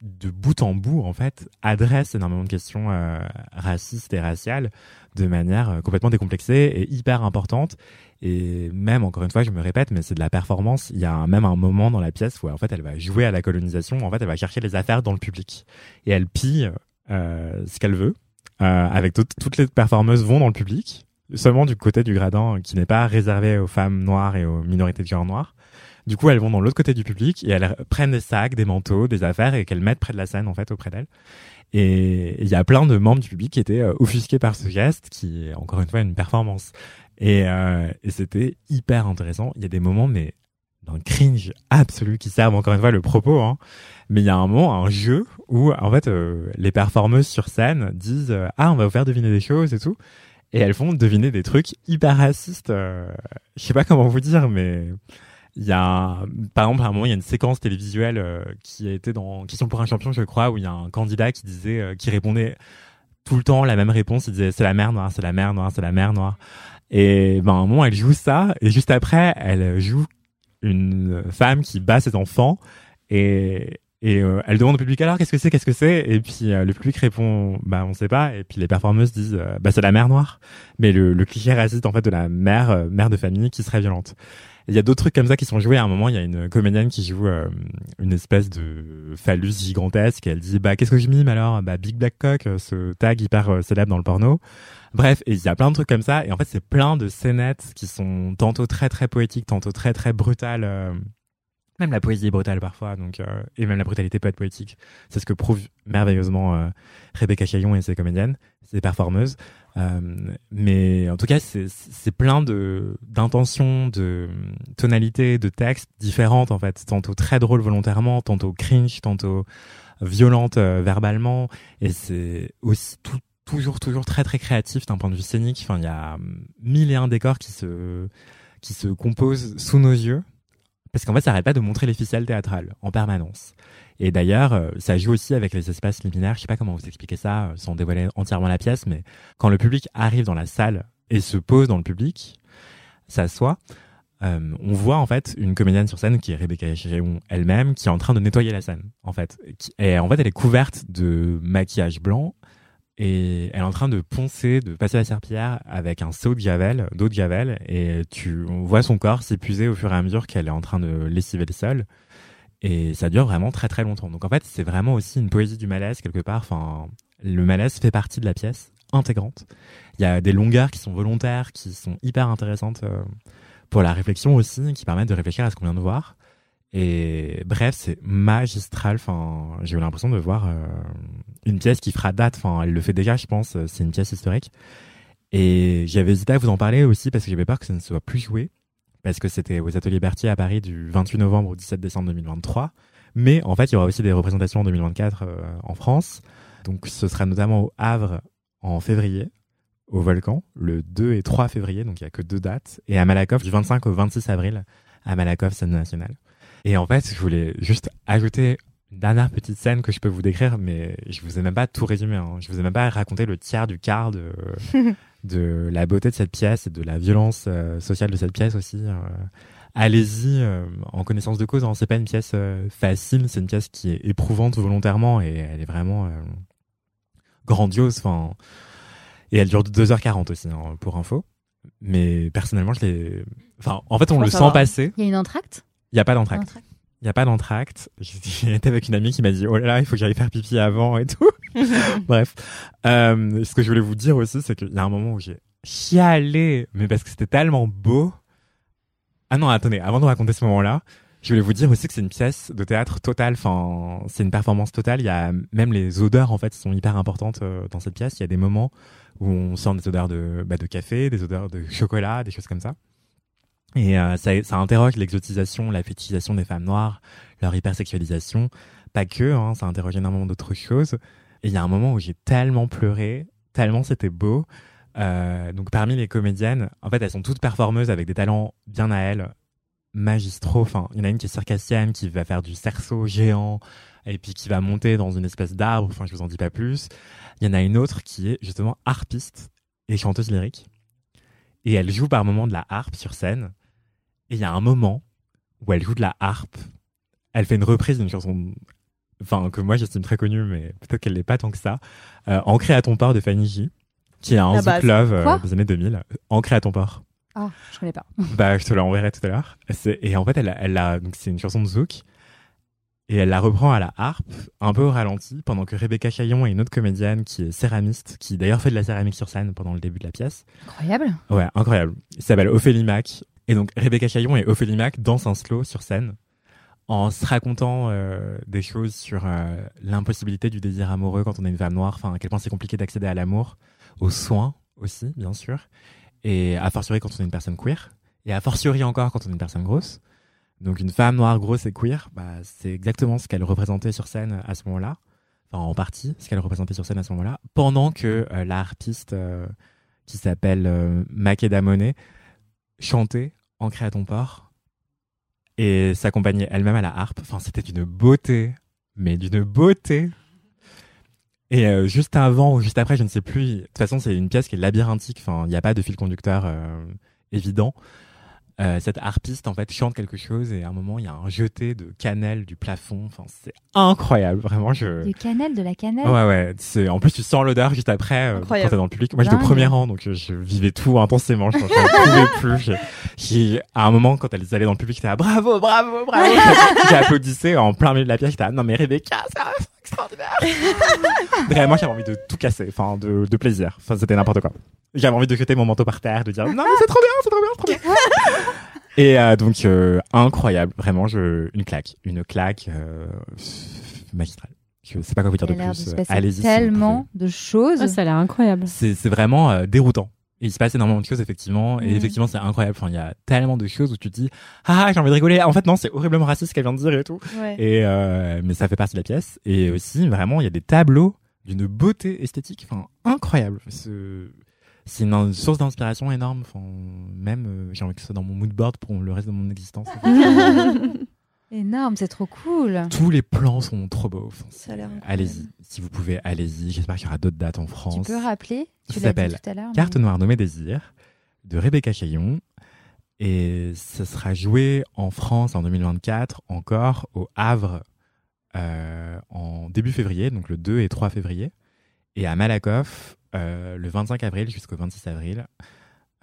S1: de bout en bout, en fait, adresse énormément de questions euh, racistes et raciales de manière euh, complètement décomplexée et hyper importante. Et même, encore une fois, je me répète, mais c'est de la performance. Il y a même un moment dans la pièce où, en fait, elle va jouer à la colonisation. En fait, elle va chercher les affaires dans le public. Et elle pille euh, ce qu'elle veut. avec toutes les performeuses vont dans le public seulement du côté du gradin qui n'est pas réservé aux femmes noires et aux minorités de genre noir. Du coup, elles vont dans l'autre côté du public et elles prennent des sacs, des manteaux, des affaires et qu'elles mettent près de la scène, en fait, auprès d'elles. Et il y a plein de membres du public qui étaient euh, offusqués par ce geste, qui est encore une fois une performance. Et, euh, et c'était hyper intéressant. Il y a des moments, mais d'un cringe absolu qui servent encore une fois le propos. Hein. Mais il y a un moment, un jeu où en fait euh, les performeuses sur scène disent ah on va vous faire deviner des choses et tout et elles font deviner des trucs hyper racistes. Euh, je sais pas comment vous dire, mais il y a, par exemple, à un moment, il y a une séquence télévisuelle euh, qui a été dans Question pour un champion, je crois, où il y a un candidat qui disait, euh, qui répondait tout le temps la même réponse. Il disait c'est la mer noire, c'est la mer noire, c'est la mer noire. Et ben, à un moment, elle joue ça, et juste après, elle joue une femme qui bat ses enfants, et et euh, elle demande au public alors qu'est-ce que c'est, qu'est-ce que c'est? Et puis euh, le public répond bah on sait pas. Et puis les performeuses disent euh, bah c'est la mère noire. Mais le, le cliché raciste en fait de la mère mère de famille qui serait violente. Il y a d'autres trucs comme ça qui sont joués. À un moment, il y a une comédienne qui joue une espèce de phallus gigantesque. Elle dit bah qu'est-ce que je mime alors? Bah Big Black Cock, ce tag hyper célèbre dans le porno. Bref, il y a plein de trucs comme ça. Et en fait, c'est plein de scénettes qui sont tantôt très très poétiques, tantôt très très brutales même la poésie est brutale parfois, donc euh, et même la brutalité peut être poétique. C'est ce que prouve merveilleusement euh, Rebecca Chaillon et ses comédiennes, ses performeuses. Euh, mais en tout cas, c'est plein de d'intentions, de tonalités, de textes différentes en fait, tantôt très drôles volontairement, tantôt cringe, tantôt violentes verbalement, et c'est aussi tout, toujours toujours très très créatif d'un point de vue scénique. Enfin, il y a mille et un décors qui se qui se composent sous nos yeux parce qu'en fait, ça n'arrête pas de montrer les ficelles théâtrales en permanence. Et d'ailleurs, euh, ça joue aussi avec les espaces liminaires. Je sais pas comment vous expliquer ça euh, sans dévoiler entièrement la pièce, mais quand le public arrive dans la salle et se pose dans le public, s'assoit, euh, on voit en fait une comédienne sur scène qui est Rebecca Chéréon elle-même, qui est en train de nettoyer la scène, en fait. Et en fait, elle est couverte de maquillage blanc et elle est en train de poncer, de passer la serpillière avec un seau de javel, d'eau de javel, et tu vois son corps s'épuiser au fur et à mesure qu'elle est en train de lessiver le sol. Et ça dure vraiment très très longtemps. Donc en fait, c'est vraiment aussi une poésie du malaise quelque part. Enfin, le malaise fait partie de la pièce intégrante. Il y a des longueurs qui sont volontaires, qui sont hyper intéressantes euh, pour la réflexion aussi, qui permettent de réfléchir à ce qu'on vient de voir. Et bref, c'est magistral. Enfin, j'ai eu l'impression de voir euh, une pièce qui fera date. Enfin, elle le fait déjà, je pense. C'est une pièce historique. Et j'avais hésité à vous en parler aussi parce que j'avais peur que ça ne soit plus joué. Parce que c'était aux Ateliers Berthier à Paris du 28 novembre au 17 décembre 2023. Mais en fait, il y aura aussi des représentations en 2024 euh, en France. Donc, ce sera notamment au Havre en février, au Volcan, le 2 et 3 février. Donc, il n'y a que deux dates. Et à Malakoff, du 25 au 26 avril, à Malakoff, scène nationale. Et en fait, je voulais juste ajouter une dernière petite scène que je peux vous décrire, mais je vous ai même pas tout résumé. Hein. Je vous ai même pas raconté le tiers du quart de, (laughs) de la beauté de cette pièce et de la violence euh, sociale de cette pièce aussi. Euh, allez-y euh, en connaissance de cause. Hein. C'est pas une pièce euh, facile, c'est une pièce qui est éprouvante volontairement et elle est vraiment euh, grandiose. Enfin, et elle dure 2h40 aussi, hein, pour info. Mais personnellement, je l'ai. Enfin, en fait, on le sent passer.
S2: Il y a une entracte?
S1: Il y a pas
S2: Un
S1: d'entracte. Il y a pas d'entracte. (laughs) J'étais avec une amie qui m'a dit oh là là, il faut que j'aille faire pipi avant et tout. (laughs) Bref, euh, ce que je voulais vous dire aussi, c'est qu'il y a un moment où j'ai chialé, mais parce que c'était tellement beau. Ah non, attendez, avant de raconter ce moment-là, je voulais vous dire aussi que c'est une pièce de théâtre totale. Enfin, c'est une performance totale. Il y a même les odeurs en fait sont hyper importantes euh, dans cette pièce. Il y a des moments où on sent des odeurs de bah, de café, des odeurs de chocolat, des choses comme ça. Et euh, ça, ça interroge l'exotisation, la fétichisation des femmes noires, leur hypersexualisation. Pas que, hein, ça interroge énormément d'autres choses. Et il y a un moment où j'ai tellement pleuré, tellement c'était beau. Euh, donc parmi les comédiennes, en fait, elles sont toutes performeuses avec des talents bien à elles, magistraux. Enfin, il y en a une qui est circassienne, qui va faire du cerceau géant, et puis qui va monter dans une espèce d'arbre. Enfin, je vous en dis pas plus. Il y en a une autre qui est justement harpiste et chanteuse lyrique. Et elle joue par moments de la harpe sur scène. Et il y a un moment où elle joue de la harpe. Elle fait une reprise d'une chanson, enfin que moi j'estime très connue, mais peut-être qu'elle l'est pas tant que ça. Euh, Ancré à ton port de Fanny J, qui est un
S3: La
S1: Zouk
S3: base.
S1: Love euh, des années 2000. Ancré à ton port.
S2: Ah, je connais pas. (laughs)
S1: Bah, je te l'enverrai tout à l'heure. Et en fait, elle, elle a, donc c'est une chanson de Zouk. Et elle la reprend à la harpe, un peu au ralenti, pendant que Rebecca Chaillon est une autre comédienne qui est céramiste, qui d'ailleurs fait de la céramique sur scène pendant le début de la pièce.
S2: Incroyable.
S1: Ouais, incroyable. Il s'appelle Ophélie Mac. Et donc, Rebecca Chaillon et Ophélie Mac dansent un slow sur scène en se racontant euh, des choses sur euh, l'impossibilité du désir amoureux quand on est une femme noire, enfin, à quel point c'est compliqué d'accéder à l'amour, aux soins aussi, bien sûr, et à fortiori quand on est une personne queer, et à fortiori encore quand on est une personne grosse. Donc, une femme noire, grosse et queer, bah, c'est exactement ce qu'elle représentait sur scène à ce moment-là, enfin, en partie, ce qu'elle représentait sur scène à ce moment-là, pendant que euh, la harpiste euh, qui s'appelle Makeda Monet chantait Ancré à ton port et s'accompagnait elle-même à la harpe. Enfin, c'était d'une beauté, mais d'une beauté. Et euh, juste avant ou juste après, je ne sais plus. De toute façon, c'est une pièce qui est labyrinthique. Enfin, il n'y a pas de fil conducteur euh, évident. Euh, cette harpiste en fait chante quelque chose et à un moment il y a un jeté de cannelle du plafond. Enfin, c'est incroyable, vraiment. Je
S2: Du cannelle, de la cannelle.
S1: Ouais, ouais. C'est, en plus, tu sens l'odeur juste après, euh, quand t'es dans le public. Moi, j'étais au premier rang, donc euh, je vivais tout intensément. Je ne pouvais plus. J'ai- j'ai- à un moment, quand elles allaient dans le public, j'étais là, bravo, bravo, bravo. j'ai applaudissé en plein milieu de la pièce. J'étais là, non, mais Rebecca, ça, c'est extraordinaire. (laughs) Vraiment, j'avais envie de tout casser. Enfin, de, de plaisir. Enfin, c'était n'importe quoi. J'avais envie de jeter mon manteau par terre, de dire, non, mais c'est trop bien, c'est trop bien, c'est trop bien. (laughs) Et euh, donc, euh, incroyable. Vraiment, je, une claque. Une claque euh, magistrale. Je sais pas quoi vous dire de plus. Euh, Allez-y.
S2: tellement de choses.
S4: Ah, ça a l'air incroyable.
S1: c'est c'est vraiment euh, déroutant. Et il se passe énormément de choses effectivement, et
S4: Mhm.
S1: effectivement c'est incroyable. Enfin, il y a tellement de choses où tu te dis ah j'ai envie de rigoler. En fait non, c'est horriblement raciste ce qu'elle vient de dire et tout.
S3: Ouais.
S1: Et euh, mais ça fait partie de la pièce. Et aussi vraiment il y a des tableaux d'une beauté esthétique, enfin incroyable. C'est c'est une, source d'inspiration énorme. Enfin même euh, j'ai envie que ce soit dans mon mood board pour le reste de mon existence. (laughs) (laughs)
S2: Énorme, c'est trop cool.
S1: Tous les plans sont trop beaux. Enfin,
S3: Ça a l'air incroyable.
S1: allez-y, si vous pouvez, allez-y. J'espère qu'il y aura d'autres dates en France.
S2: Tu peux rappeler
S1: Ça
S2: Tu l'as dit
S1: s'appelle
S2: tout à l'heure.
S1: Carte noire nommée Désir de Rebecca Chaillon. Et ce sera joué en France en 2024, encore au Havre euh, en début février, donc le 2 et 3 février, et à Malakoff le 25 avril jusqu'au 26 avril.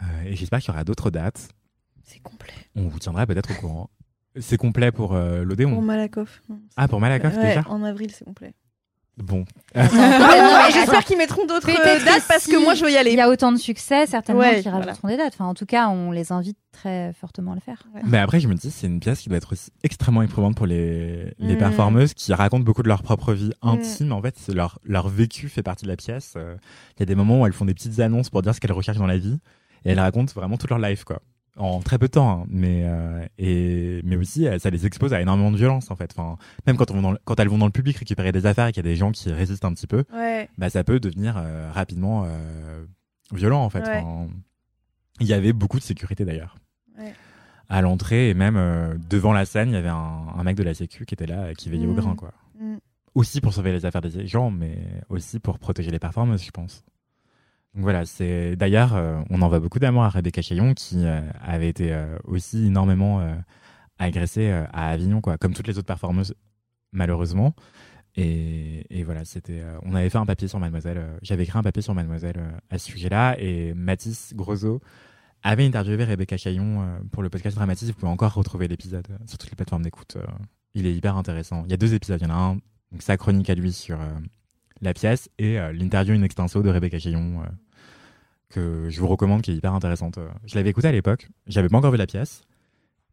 S1: Euh, et j'espère qu'il y aura d'autres dates.
S3: C'est complet.
S1: On vous tiendra peut-être au courant. C'est complet pour euh, l'Odéon.
S3: Pour Malakoff. non.
S1: Ah, pour Malakoff
S3: Ouais,
S1: déjà?
S3: En avril, c'est complet.
S1: Bon. (laughs)
S3: J'espère qu'ils mettront d'autres euh, dates
S2: que
S3: parce
S2: si
S3: que moi je veux y
S2: Il
S3: aller.
S2: y a autant de succès, certainement,
S3: Ouais,
S2: qui
S3: voilà.
S2: rajouteront des dates. Enfin, en tout cas, on les invite très fortement à le faire.
S1: Mais après, je me dis, c'est une pièce qui doit être aussi extrêmement éprouvante pour les, les
S3: Mm.
S1: performeuses qui racontent beaucoup de leur propre vie intime. En fait, leur, leur vécu fait partie de la pièce. Euh, Il y a des moments où elles font des petites annonces pour dire ce qu'elles recherchent dans la vie. Et elles racontent vraiment toute leur life, quoi. En très peu de temps, hein. mais euh, et mais aussi euh, ça les expose à énormément de violence en fait. Enfin, même quand on va dans le- quand elles vont dans le public récupérer des affaires et qu'il y a des gens qui résistent un petit peu,
S3: Ouais.
S1: bah ça peut devenir euh, rapidement euh, violent en fait.
S3: Ouais.
S1: Enfin, il y avait beaucoup de sécurité d'ailleurs.
S3: Ouais.
S1: À l'entrée et même devant la scène, il y avait un, un mec de la sécu qui était là, qui veillait au
S3: Mm.
S1: grain quoi.
S3: Mm.
S1: Aussi pour sauver les affaires des gens, mais aussi pour protéger les performances, je pense. Voilà, c'est d'ailleurs, euh, on envoie beaucoup d'amour à Rebecca Chaillon qui euh, avait été euh, aussi énormément agressée à Avignon, quoi, comme toutes les autres performeuses, malheureusement. Et, et voilà, c'était, on avait fait un papier sur Mademoiselle. J'avais écrit un papier sur Mademoiselle à ce sujet-là, et Mathis Grosso avait interviewé Rebecca Chaillon euh, pour le podcast Dramatis. Vous pouvez encore retrouver l'épisode sur toutes les plateformes d'écoute. il est hyper intéressant. Il y a deux épisodes. Il y en a un, donc sa chronique à lui sur la pièce et l'interview in extenso de Rebecca Chaillon euh, que je vous recommande, qui est hyper intéressante. Euh, Je l'avais écouté à l'époque. J'avais pas encore vu la pièce.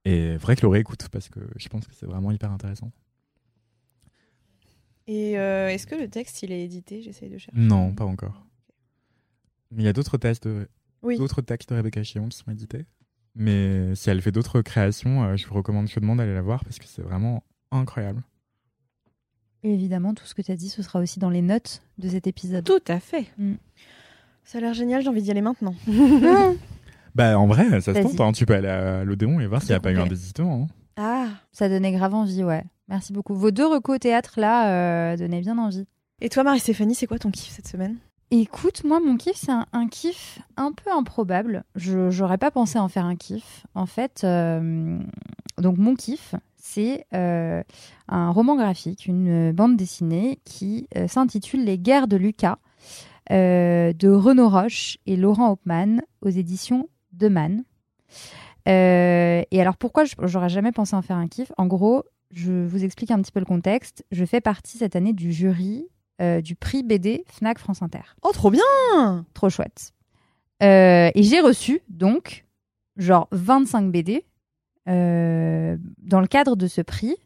S1: Et vrai que le réécoute parce que je pense que c'est vraiment hyper intéressant.
S3: Et euh, est-ce que le texte, il est édité? J'essaye de chercher.
S1: Non, pas encore. Mais il y a d'autres textes,
S3: Oui.
S1: d'autres textes de Rebecca Chillon qui sont édités. Mais si elle fait d'autres créations, euh, je vous recommande chaudement d'aller la voir parce que c'est vraiment incroyable.
S2: Et évidemment, tout ce que tu as dit, ce sera aussi dans les notes de cet épisode.
S4: Tout à fait.
S3: Ça a l'air génial, j'ai envie d'y aller maintenant. (laughs)
S1: Bah en vrai, ça se tente. hein. Tu peux aller à l'Odéon et voir s'il n'y a pas eu un désistement. hein.
S3: Ah
S2: Ça donnait grave envie, ouais. Merci beaucoup. Vos deux recos au théâtre, là, euh, donnaient bien envie.
S3: Et toi, Marie-Stéphanie, c'est quoi ton kiff cette semaine?
S2: Écoute, moi, mon kiff, c'est un, un kiff un peu improbable. Je j'aurais pas pensé en faire un kiff. En fait, euh, donc mon kiff, c'est euh, un roman graphique, une bande dessinée qui euh, s'intitule Les guerres de Lucas euh, de Renaud Roche et Laurent Hauptmann aux éditions de Man. Euh, et alors pourquoi j'aurais jamais pensé en faire un kiff? En gros, je vous explique un petit peu le contexte. Je fais partie cette année du jury euh, du prix BD Fnac France Inter.
S3: Oh, trop bien
S2: Trop chouette. Euh, et j'ai reçu donc genre 25 BD euh, dans le cadre de ce prix euh,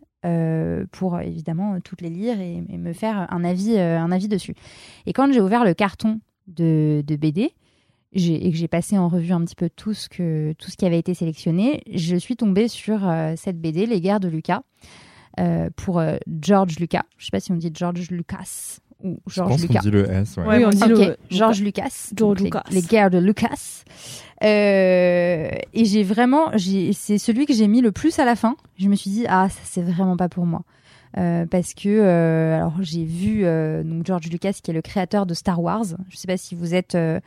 S2: pour évidemment toutes les lire et, me faire un avis, euh, un avis dessus. Et quand j'ai ouvert le carton de, BD et que j'ai passé en revue un petit peu tout ce, que, tout ce qui avait été sélectionné, je suis tombée sur euh, cette BD, Les guerres de Lucas, euh, pour euh, George Lucas. Je sais pas si on dit George Lucas ou
S1: Je
S2: George
S1: pense qu'on
S2: Lucas.
S1: dit le S. Ouais.
S4: Oui, on dit
S2: Ok,
S4: le-
S2: George Lucas.
S4: George
S2: les-
S4: Lucas.
S2: Les, guerres de Lucas. Euh, et j'ai vraiment, j'ai- c'est celui que j'ai mis le plus à la fin. Je me suis dit ah ça c'est vraiment pas pour moi. Euh, parce que euh, alors j'ai vu euh, donc George Lucas qui est le créateur de Star Wars. Je sais pas si vous êtes euh,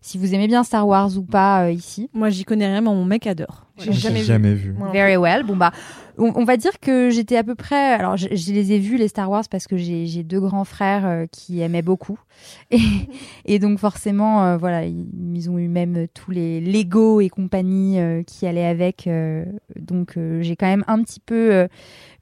S2: si vous aimez bien Star Wars ou pas euh, ici.
S4: Moi, j'y connais rien, mais mon mec adore.
S3: J'ai
S1: J'ai
S3: jamais
S1: jamais,
S3: vu.
S2: Very well. Bon bah, on, on va dire que j'étais à peu près. Alors, je, je les ai vus les Star Wars parce que j'ai deux grands frères euh, qui aimaient beaucoup, (laughs) et, et donc forcément, euh, voilà, ils, ils ont eu même tous les Lego et compagnie euh, qui allaient avec. euh, donc, j'ai quand même un petit peu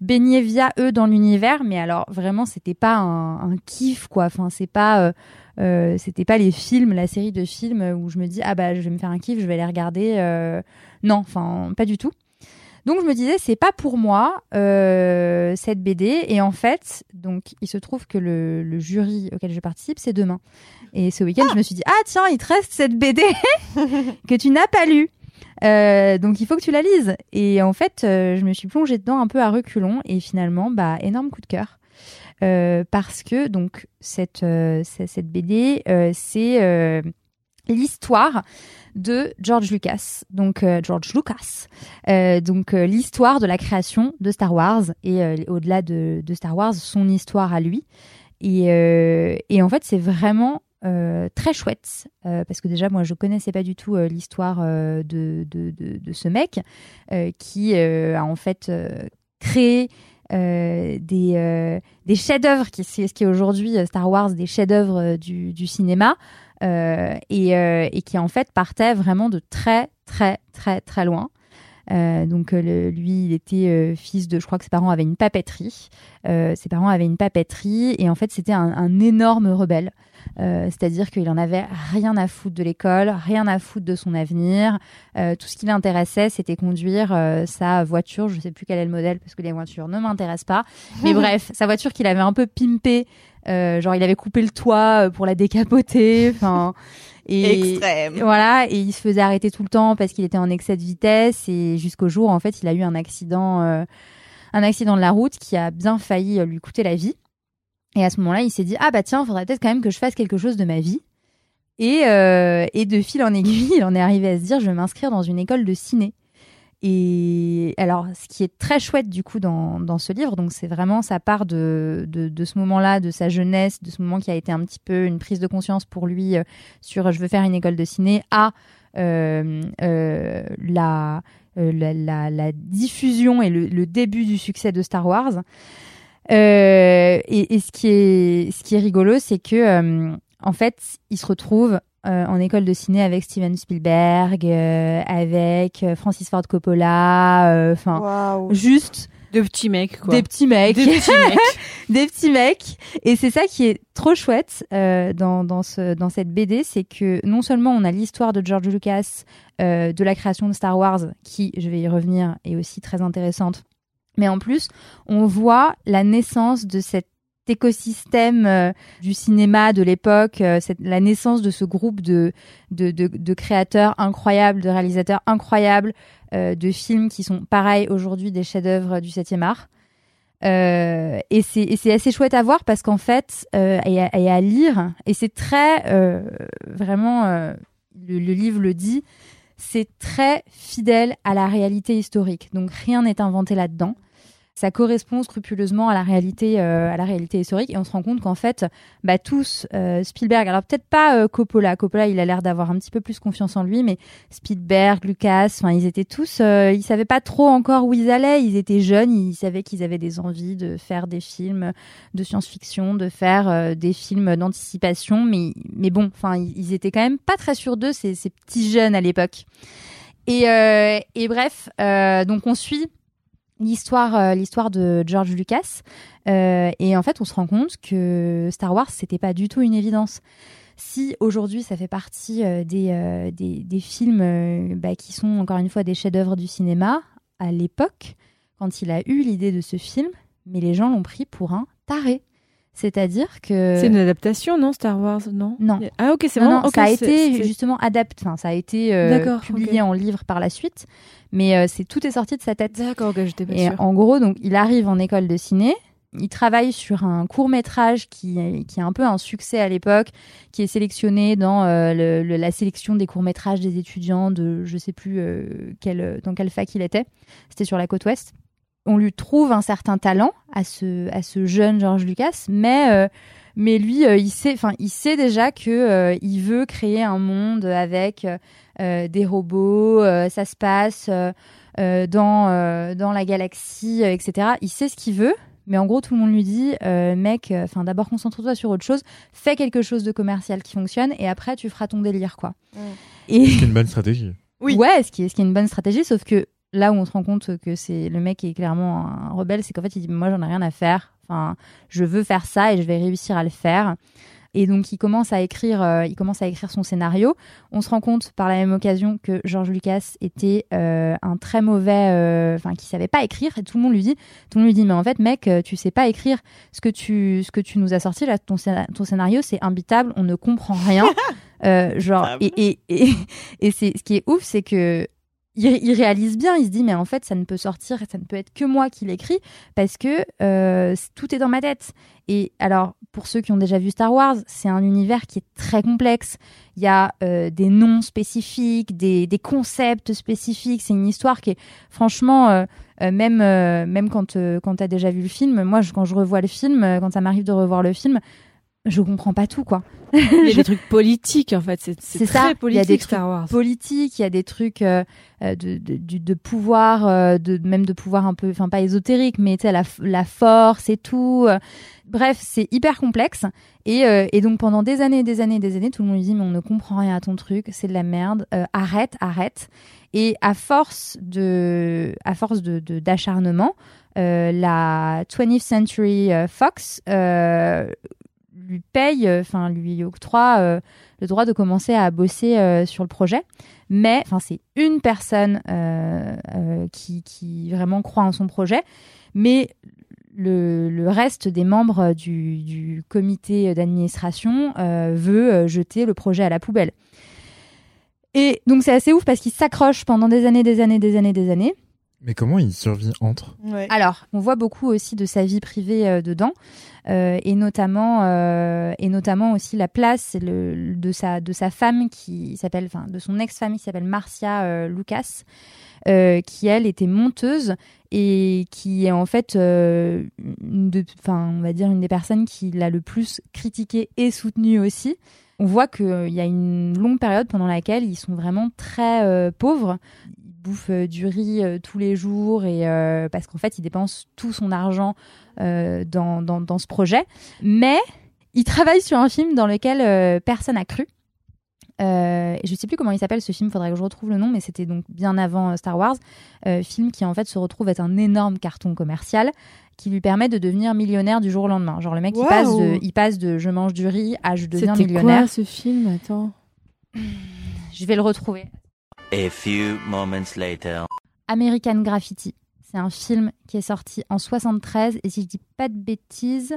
S2: baigné via eux dans l'univers, mais alors vraiment, c'était pas un, un kiff quoi. Enfin, c'est pas. euh, c'était pas les films, la série de films où je me dis ah bah je vais me faire un kiff, je vais les regarder. euh, non, enfin pas du tout. Donc je me disais c'est pas pour moi euh, cette BD et en fait donc il se trouve que le, jury auquel je participe c'est demain. Et ce week-end je me suis dit ah tiens il te reste cette BD (laughs) que tu n'as pas lue. Euh, donc il faut que tu la lises. Et en fait euh, je me suis plongée dedans un peu à reculons. Et finalement bah énorme coup de cœur. Parce que donc cette BD c'est l'histoire de George Lucas, donc euh, George Lucas, euh, donc euh, l'histoire de la création de Star Wars et au-delà de, Star Wars, son histoire à lui. Et, et en fait, c'est vraiment très chouette parce que déjà, moi, je connaissais pas du tout l'histoire de, de, de, ce mec qui a en fait créé des, des chefs-d'œuvre, qui ce qui est aujourd'hui Star Wars, des chefs-d'œuvre du, du cinéma, et, euh, et qui en fait partait vraiment de très très très très loin. Euh, donc euh, le- lui, il était euh, fils de, je crois que ses parents avaient une papeterie. Ses parents avaient une papeterie et en fait c'était un, un énorme rebelle. Euh, C'est-à-dire qu'il en avait rien à foutre de l'école, rien à foutre de son avenir. Euh, tout ce qui l'intéressait, c'était conduire euh, sa voiture. Je sais plus quel est le modèle parce que les voitures ne m'intéressent pas. Mais (laughs) bref, sa voiture qu'il avait un peu pimpée. genre il avait coupé le toit pour la décapoter. Enfin et
S3: Extrême.
S2: voilà, et il se faisait arrêter tout le temps parce qu'il était en excès de vitesse et jusqu'au jour, en fait, il a eu un accident, euh, un accident de la route qui a bien failli euh, lui coûter la vie. Et à ce moment-là, il s'est dit ah bah tiens, faudrait peut-être quand même que je fasse quelque chose de ma vie. Et, euh, et de fil en aiguille, (laughs) il en est arrivé à se dire je vais m'inscrire dans une école de ciné. Et alors, ce qui est très chouette du coup dans, dans ce livre, donc c'est vraiment ça part de, de, ce moment-là, de sa jeunesse, de ce moment qui a été un petit peu une prise de conscience pour lui euh, sur je veux faire une école de ciné, à euh, euh, la, euh, la, la, diffusion et le, début du succès de Star Wars. Euh, et, et ce qui est ce qui est rigolo, c'est que euh, en fait, il se retrouve euh, en école de ciné avec Steven Spielberg, euh, avec euh, Francis Ford Coppola, euh, enfin juste
S4: De petits mecs, quoi.
S2: des petits mecs,
S4: Des petits mecs. (laughs)
S2: des petits mecs. Et c'est ça qui est trop chouette euh, dans, dans, ce, dans cette BD, c'est que non seulement on a l'histoire de George Lucas, euh, de la création de Star Wars, qui, je vais y revenir, est aussi très intéressante, mais en plus, on voit la naissance de cet écosystème euh, du cinéma de l'époque, euh, la naissance de ce groupe de, créateurs incroyables, de réalisateurs incroyables, euh, de films qui sont pareils aujourd'hui des chefs-d'œuvre du 7e art. Et c'est assez chouette à voir parce qu'en fait, et, à, lire, et c'est très vraiment, le livre le dit, c'est très fidèle à la réalité historique. Donc rien n'est inventé là-dedans. Ça correspond scrupuleusement à la réalité, euh, à la réalité historique, et on se rend compte qu'en fait, bah tous, euh, Spielberg, alors peut-être pas euh, Coppola. Coppola, il a l'air d'avoir un petit peu plus confiance en lui, mais Spielberg, Lucas, enfin, ils étaient tous, euh, ils savaient pas trop encore où ils allaient. Ils étaient jeunes, ils savaient qu'ils avaient des envies de faire des films de science-fiction, de faire euh, des films d'anticipation, mais mais bon, enfin, ils, étaient quand même pas très sûrs d'eux, ces, ces petits jeunes à l'époque. Et, euh, et bref, euh, donc on suit l'histoire euh, l'histoire de George Lucas. Euh, et en fait on se rend compte que Star Wars c'était pas du tout une évidence. Si aujourd'hui ça fait partie euh, des, des, des films bah, qui sont encore une fois des chefs-d'œuvre du cinéma à l'époque quand il a eu l'idée de ce film mais les gens l'ont pris pour un taré. C'est-à-dire que
S4: C'est une adaptation, non, Star Wars, non?
S2: Non.
S4: Ah, ok, c'est
S2: non,
S4: vraiment.
S2: non,
S4: ok,
S2: ça a été justement adapté, enfin ça a été euh, publié en livre par la suite, mais euh, c'est tout est sorti de sa tête.
S4: D'accord, ok, j'étais pas
S2: Et
S4: sûre.
S2: en gros, donc, il arrive en école de ciné. Il travaille sur un court métrage qui, qui est un peu un succès à l'époque, qui est sélectionné dans euh, le- le- la sélection des courts métrages des étudiants de je sais plus euh, quel, dans quelle fac il était. C'était sur la côte ouest. On lui trouve un certain talent à ce, à ce jeune George Lucas, mais euh, mais lui, euh, il sait, enfin, il sait déjà que euh, il veut créer un monde avec euh, des robots. euh, ça se passe dans euh, dans la galaxie, euh, etc. Il sait ce qu'il veut, mais en gros, tout le monde lui dit, euh, mec, enfin, d'abord concentre-toi sur autre chose, fais quelque chose de commercial qui fonctionne, et après tu feras ton délire, quoi.
S3: Mm.
S2: Et
S1: C'est une bonne stratégie.
S3: Oui.
S2: ouais, ce qui est ce qui est une bonne stratégie, sauf que là où on se rend compte que c'est le mec qui est clairement un rebelle, c'est qu'en fait il dit moi j'en ai rien à faire. Enfin, je veux faire ça et je vais réussir à le faire. Et donc il commence à écrire, euh, il commence à écrire son scénario. On se rend compte par la même occasion que George Lucas était euh, un très mauvais, euh, enfin qui savait pas écrire. Et tout le monde lui dit, tout le monde lui dit mais en fait mec, euh, tu sais pas écrire. Ce que tu, ce que tu nous as sorti là, ton, ton scénario c'est imbitable, on ne comprend rien. (laughs) Euh, genre et et et, et c'est ce qui est ouf, c'est que il, réalise bien, il se dit mais en fait ça ne peut sortir, ça ne peut être que moi qui l'écris parce que euh, tout est dans ma tête. Et alors pour ceux qui ont déjà vu Star Wars, c'est un univers qui est très complexe. Il y a euh, des noms spécifiques, des, concepts spécifiques. C'est une histoire qui est franchement euh, même même quand quand t'as déjà vu le film, moi quand je revois le film, quand ça m'arrive de revoir le film, je comprends pas tout quoi.
S4: Il y a des (laughs) trucs politiques, en fait. C'est
S2: c'est ça,
S4: très
S2: il y a
S4: politique,
S2: des
S4: Star Wars.
S2: politique, il y a des trucs euh, euh, de, de, de pouvoir, euh, de, même de pouvoir un peu, enfin pas ésotérique, mais tu sais, la, la force et tout. euh. Bref, c'est hyper complexe. Et, euh, et donc pendant des années et des années et des années, tout le monde lui dit mais on ne comprend rien à ton truc, c'est de la merde, euh, arrête, arrête. Et à force de, à force de de- d'acharnement, euh, la 20th Century Fox euh, lui paye, euh, enfin lui octroie euh, le droit de commencer à bosser euh, sur le projet. Mais enfin, c'est une personne qui, qui vraiment croit en son projet. Mais le, le reste des membres du, du comité d'administration veut jeter le projet à la poubelle. Et donc c'est assez ouf parce qu'il s'accroche pendant des années, des années, des années, des années.
S1: Mais comment il survit entre?
S3: Ouais.
S2: Alors, on voit beaucoup aussi de sa vie privée euh, dedans, euh, et notamment euh, et notamment aussi la place le, de sa de sa femme qui s'appelle, enfin, de son ex-femme qui s'appelle Marcia euh, Lucas, euh, qui elle était monteuse et qui est en fait, euh, enfin, on va dire une des personnes qui l'a le plus critiqué et soutenu aussi. On voit qu'il y a une longue période pendant laquelle ils sont vraiment très euh, pauvres. Ils bouffent euh, du riz euh, tous les jours et euh, parce qu'en fait, il dépense tout son argent dans, dans, dans ce projet. Mais il travaille sur un film dans lequel personne n'a cru. Euh, je sais plus comment il s'appelle ce film, faudrait que je retrouve le nom, mais c'était donc bien avant euh, Star Wars. Euh, film qui en fait se retrouve être un énorme carton commercial qui lui permet de devenir millionnaire du jour au lendemain. Genre le mec il passe de, il passe de je mange du riz à je deviens
S4: C'était
S2: millionnaire.
S4: quoi ce film? Attends.
S2: Je vais le retrouver.
S5: A few moments later.
S2: American Graffiti. C'est un film qui est sorti en 73 et si je dis pas de bêtises,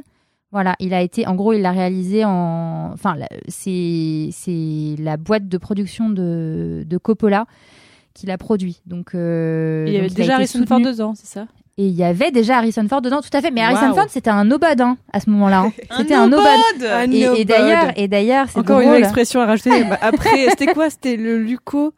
S2: voilà, il a été, en gros, il l'a réalisé en, enfin, c'est c'est la boîte de production de, de Coppola qui l'a produit. Donc, euh,
S4: il y avait
S2: donc
S4: déjà Harrison Ford dedans, c'est ça?
S2: Et il y avait déjà Harrison Ford dedans, tout à fait. Mais Harrison. Ford, c'était un nobody hein, à ce moment-là. hein. (laughs) C'était un nobody.
S4: Un
S2: Et, d'ailleurs, et d'ailleurs, c'est
S4: Encore une expression à rajouter. Bah, Après, c'était quoi? C'était le Luco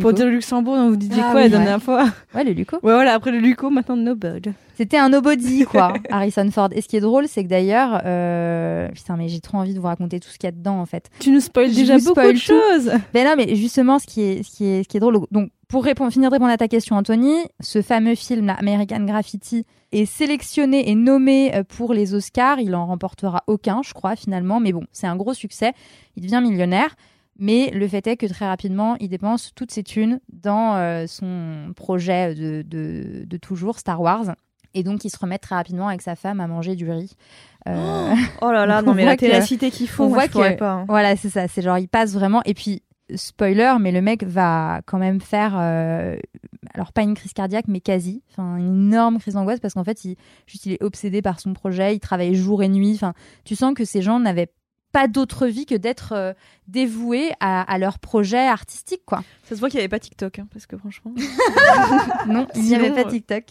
S4: Pour dire le Luxembourg, on vous disiez
S2: Ah
S4: quoi
S2: oui,
S4: la dernière
S2: ouais.
S4: fois
S2: Ouais, le Luco.
S4: Ouais, voilà, après le Luco, maintenant Nobody.
S2: C'était un nobody, quoi, (laughs) Harrison Ford. Et ce qui est drôle, c'est que d'ailleurs, euh... putain, mais j'ai trop envie de vous raconter tout ce qu'il y a dedans, en fait.
S4: Tu nous spoil déjà beaucoup
S2: spoil
S4: de choses.
S2: Ben non, mais justement, ce qui est, ce qui est, ce qui est drôle. Donc, pour répondre, finir de répondre à ta question, Anthony, ce fameux film, là, American Graffiti, est sélectionné et nommé euh, pour les Oscars. Il en remportera aucun, je crois, finalement. Mais bon, c'est un gros succès. Il devient millionnaire. Mais le fait est que très rapidement, il dépense toutes ses thunes dans euh, son projet de, de, de toujours, Star Wars. Et donc, il se remet très rapidement avec sa femme à manger du riz. Euh,
S3: Oh (laughs) là là,
S2: Donc,
S3: non
S2: on
S3: mais la ténacité qu'il faut,
S2: on
S3: moi,
S2: voit
S3: je pourrais
S2: que-
S3: pas. hein.
S2: Voilà, c'est ça. C'est genre, il passe vraiment. Et puis, spoiler, mais le mec va quand même faire, euh, alors pas une crise cardiaque, mais quasi, enfin une énorme crise d'angoisse parce qu'en fait, il, juste, il est obsédé par son projet. Il travaille jour et nuit. Enfin, tu sens que ces gens n'avaient pas d'autre vie que d'être euh, dévoués à, à leur projet artistique, quoi.
S3: Ça se voit qu'il n'y avait pas TikTok, hein, parce que franchement. (laughs)
S2: Non, il n'y avait pas
S3: euh,
S2: TikTok.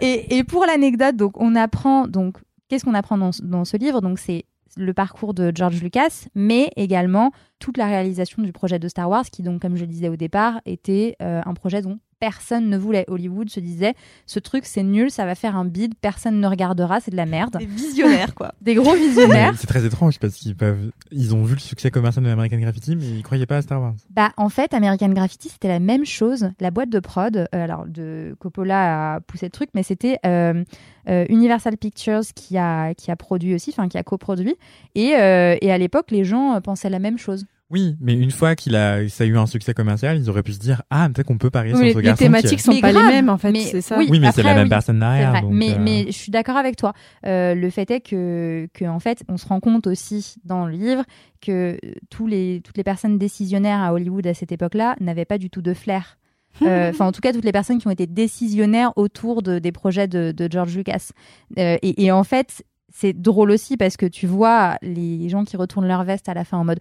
S2: Et, et pour l'anecdote, donc on apprend donc qu'est-ce qu'on apprend dans, ce- dans ce livre? Donc c'est le parcours de George Lucas, mais également toute la réalisation du projet de Star Wars, qui donc, comme je le disais au départ, était euh, un projet dont personne ne voulait. Hollywood se disait, ce truc c'est nul, ça va faire un bide, personne ne regardera, c'est de la merde.
S3: Des visionnaires, quoi. (laughs)
S2: Des gros visionnaires.
S1: C'est très étrange parce qu'ils peuvent, ils ont vu le succès commercial de American Graffiti, mais ils croyaient pas à Star Wars.
S2: Bah, en fait, American Graffiti, c'était la même chose. La boîte de prod, euh, alors de Coppola a poussé le truc, mais c'était euh, euh, Universal Pictures qui a, qui a produit aussi, enfin qui a coproduit. Et, euh, et à l'époque, les gens pensaient la même chose.
S1: Oui, mais une fois qu'il a, ça a eu un succès commercial, ils auraient pu se dire, ah, peut-être qu'on peut parier
S4: Oui,
S1: sur
S4: les,
S1: ce
S4: les
S1: garçon.
S4: thématiques
S1: qui
S4: sont
S2: Mais
S4: pas
S2: grave,
S4: les mêmes en fait, c'est ça.
S2: oui.
S1: mais c'est la même
S2: oui,
S1: personne derrière.
S2: vrai.
S1: donc,
S2: mais,
S1: euh,
S2: mais je suis d'accord avec toi. Euh, le fait est que, que, en fait, on se rend compte aussi dans le livre que tous les, toutes les personnes décisionnaires à Hollywood à cette époque-là n'avaient pas du tout de flair. (laughs) Euh, Enfin, en tout cas, toutes les personnes qui ont été décisionnaires autour de, des projets de, de George Lucas. Euh, et, et en fait, c'est drôle aussi parce que tu vois les gens qui retournent leur veste à la fin en mode